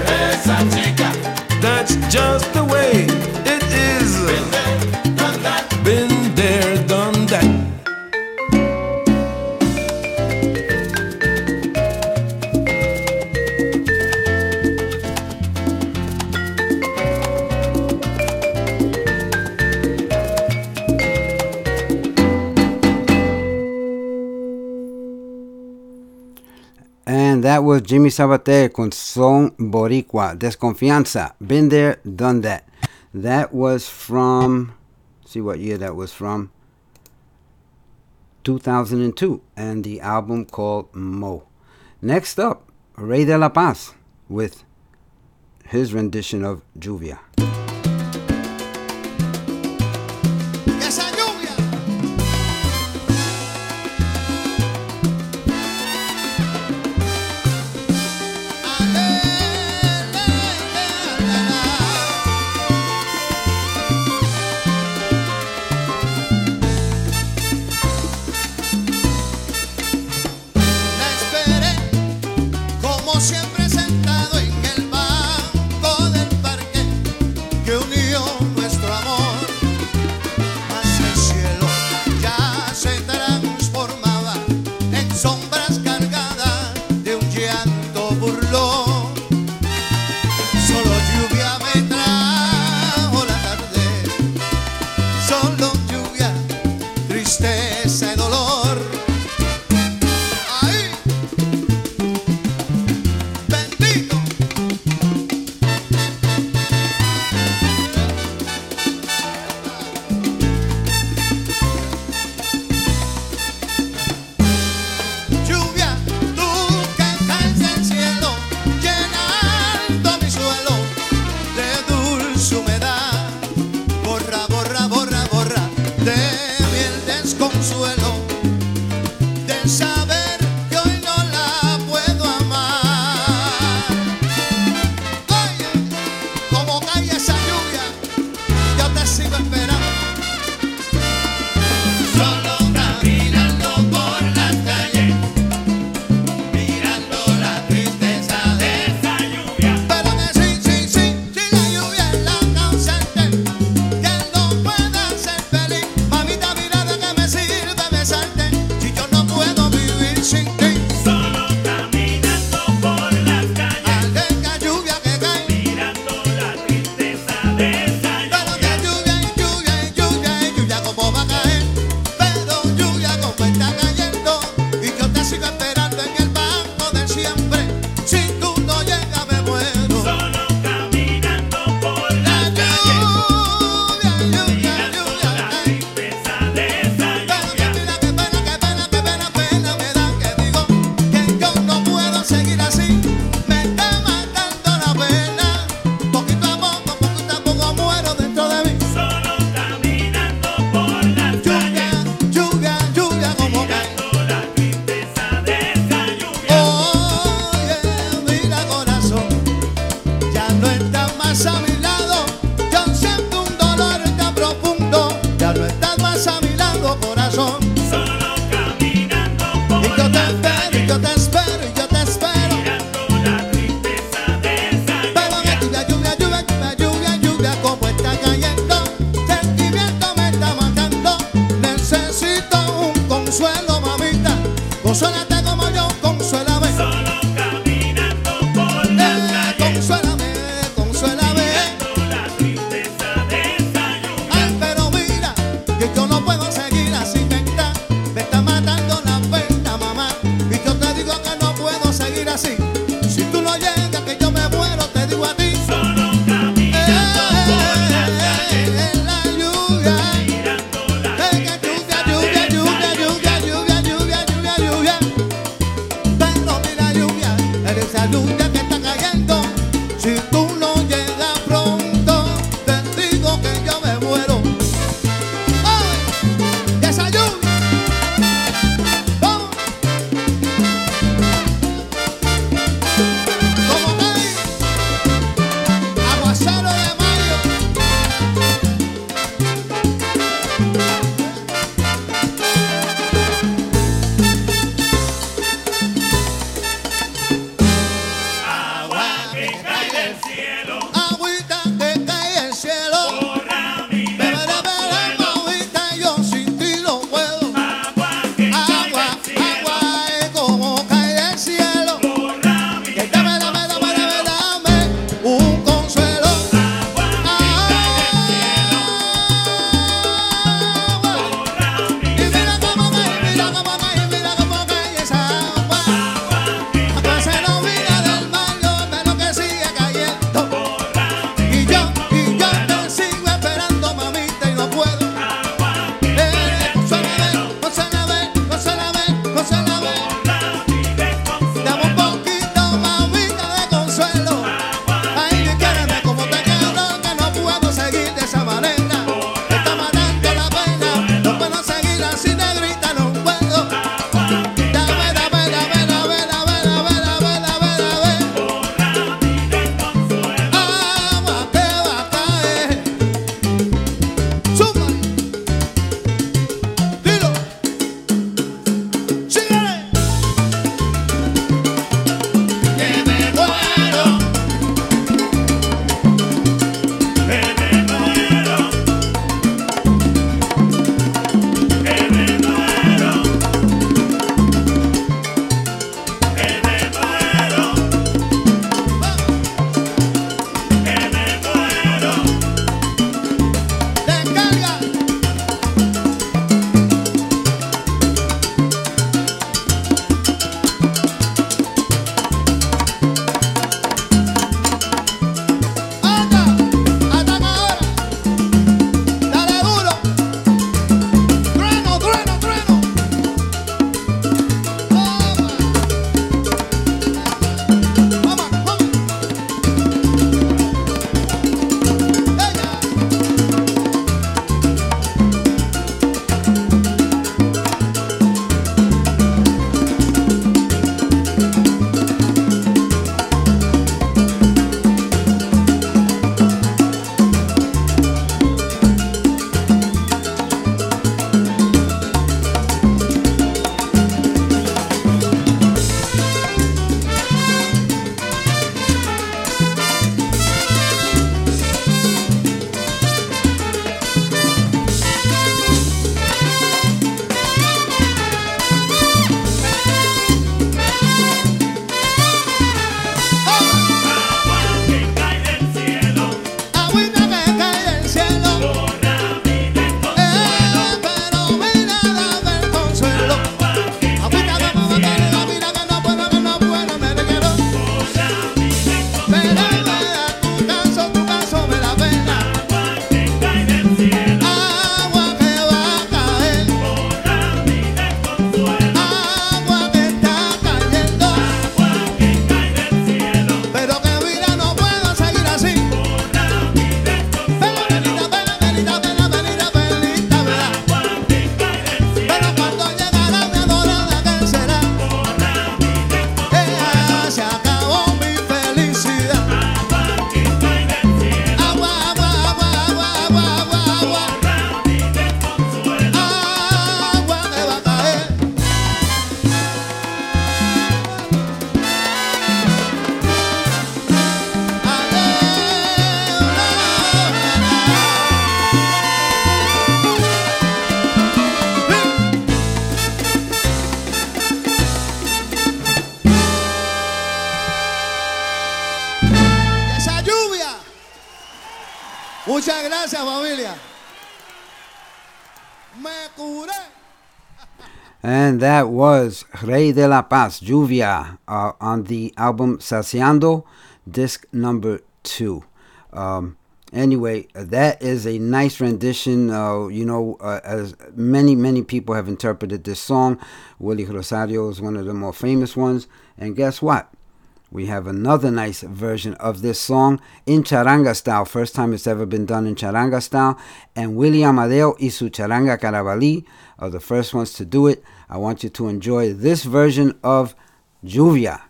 That's just the way was Jimmy Sabater con Son Boricua, Desconfianza. Been there, done that. That was from, see what year that was from. 2002, and the album called Mo. Next up, Rey de la Paz with his rendition of Lluvia. swell and that was Rey de la Paz, Lluvia, uh, on the album Saciando, disc number two. Um, anyway, that is a nice rendition. Uh, you know, uh, as many, many people have interpreted this song. Willie Rosario is one of the more famous ones. And guess what? We have another nice version of this song in charanga style. First time it's ever been done in charanga style. And Willie Amadeo y su charanga carabalí are the first ones to do it. I want you to enjoy this version of Lluvia.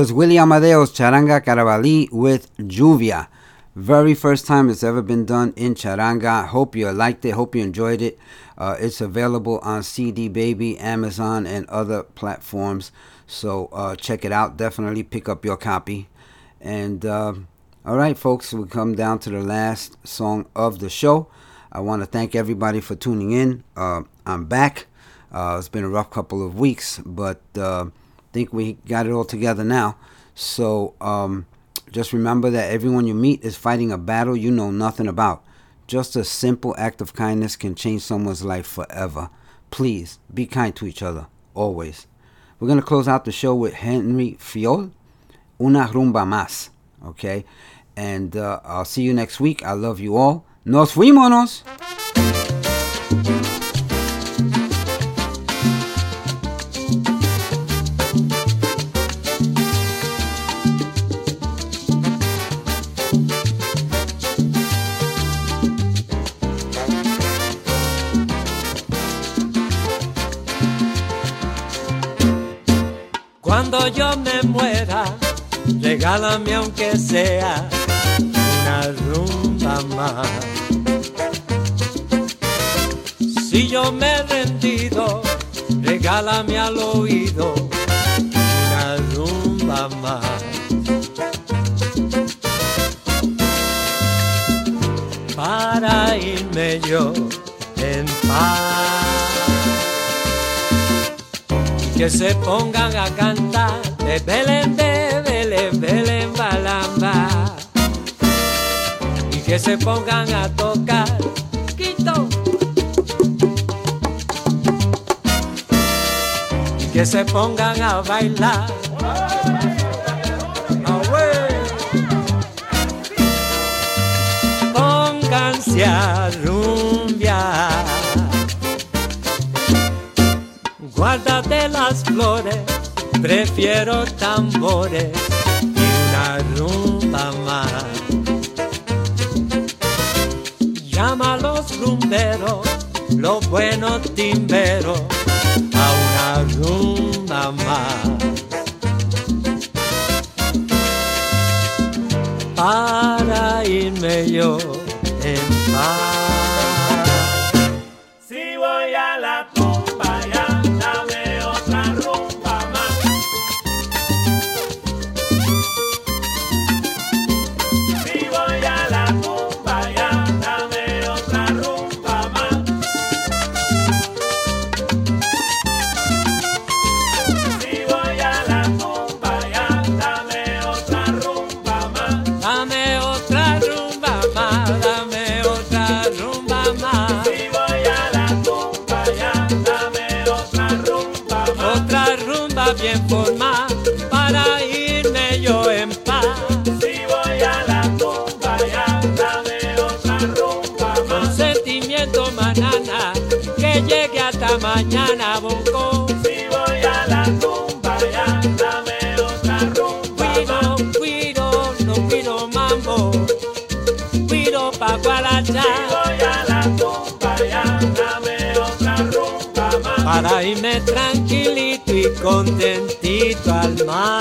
Was Willie Amadeo's Charanga Carabalí with Lluvia. Very first time it's ever been done in Charanga. Hope you liked it. Hope you enjoyed it. Uh, it's available on CD Baby, Amazon, and other platforms. So uh, check it out. Definitely pick up your copy. And uh, all right, folks, we come down to the last song of the show. I want to thank everybody for tuning in. Uh, I'm back. Uh, it's been a rough couple of weeks, but uh, think we got it all together now. So um, just remember that everyone you meet is fighting a battle you know nothing about. Just a simple act of kindness can change someone's life forever. Please be kind to each other, always. We're going to close out the show with Henry Fiol, Una Rumba Más. Okay? And uh, I'll see you next week. I love you all. Nos fuimos. Cuando yo me muera, regálame aunque sea una rumba más. Si yo me he rendido, regálame al oído una rumba más. Para irme yo en paz que se pongan a cantar de Belén, de Belén, Belén, balamba. Y que se pongan a tocar Quito. Y que se pongan a bailar. Pónganse a rumbear. Guárdate las flores, prefiero tambores y una rumba más. Llama los rumberos, los buenos timberos, a una rumba más. Para irme yo en paz. Irme tranquilito y contentito al más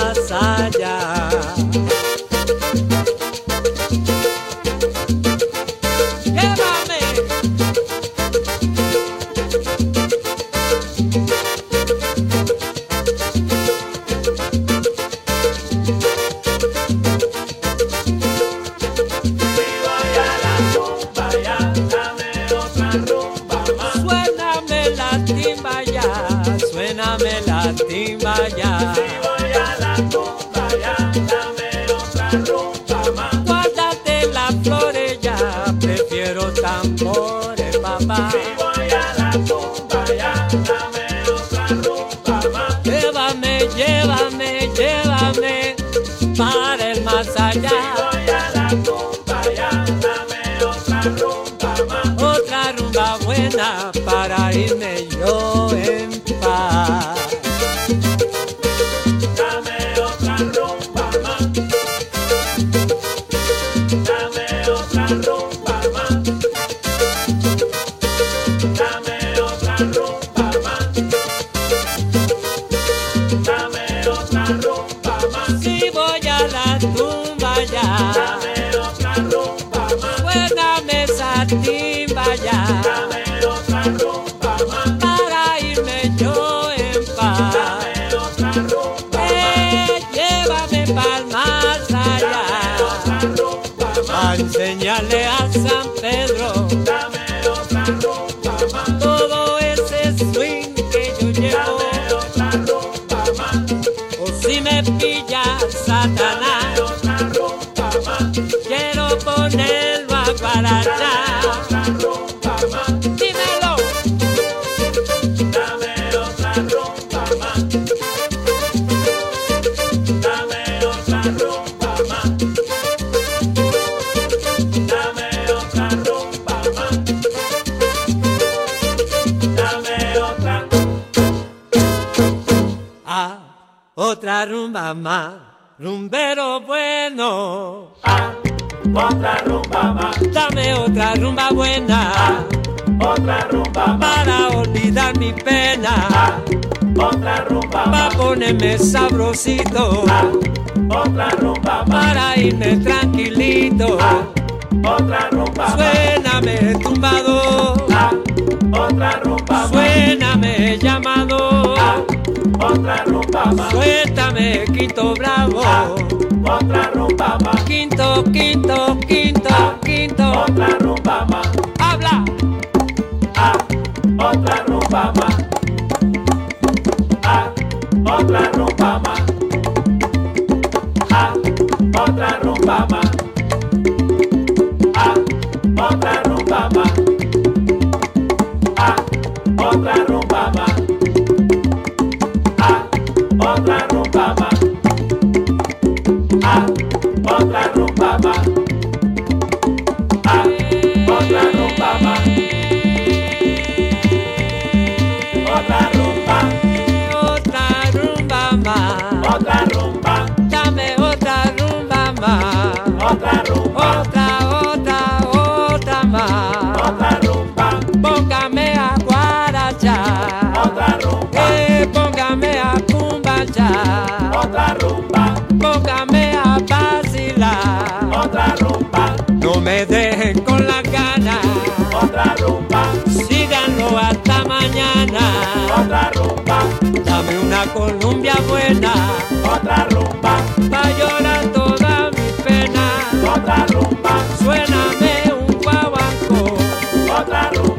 rumbero bueno. Ah, otra rumba más. Dame otra rumba buena. otra rumba más. Para olvidar mi pena. otra rumba más. Para ponerme sabrosito. otra rumba más. Para irme tranquilito. otra rumba más. Suéname tumbado. otra rumba más. Suéname llamado. Otra rumba más. Suéltame quinto bravo. otra rumba más. Quinto, quinto, quinto, quinto. Otra rumba más. Habla. otra rumba más. otra rumba más. Mañana. Otra rumba, dame una columbia buena. Otra rumba, pa' llorar toda mi pena. Otra rumba, suéname un guaguancó. Otra rumba,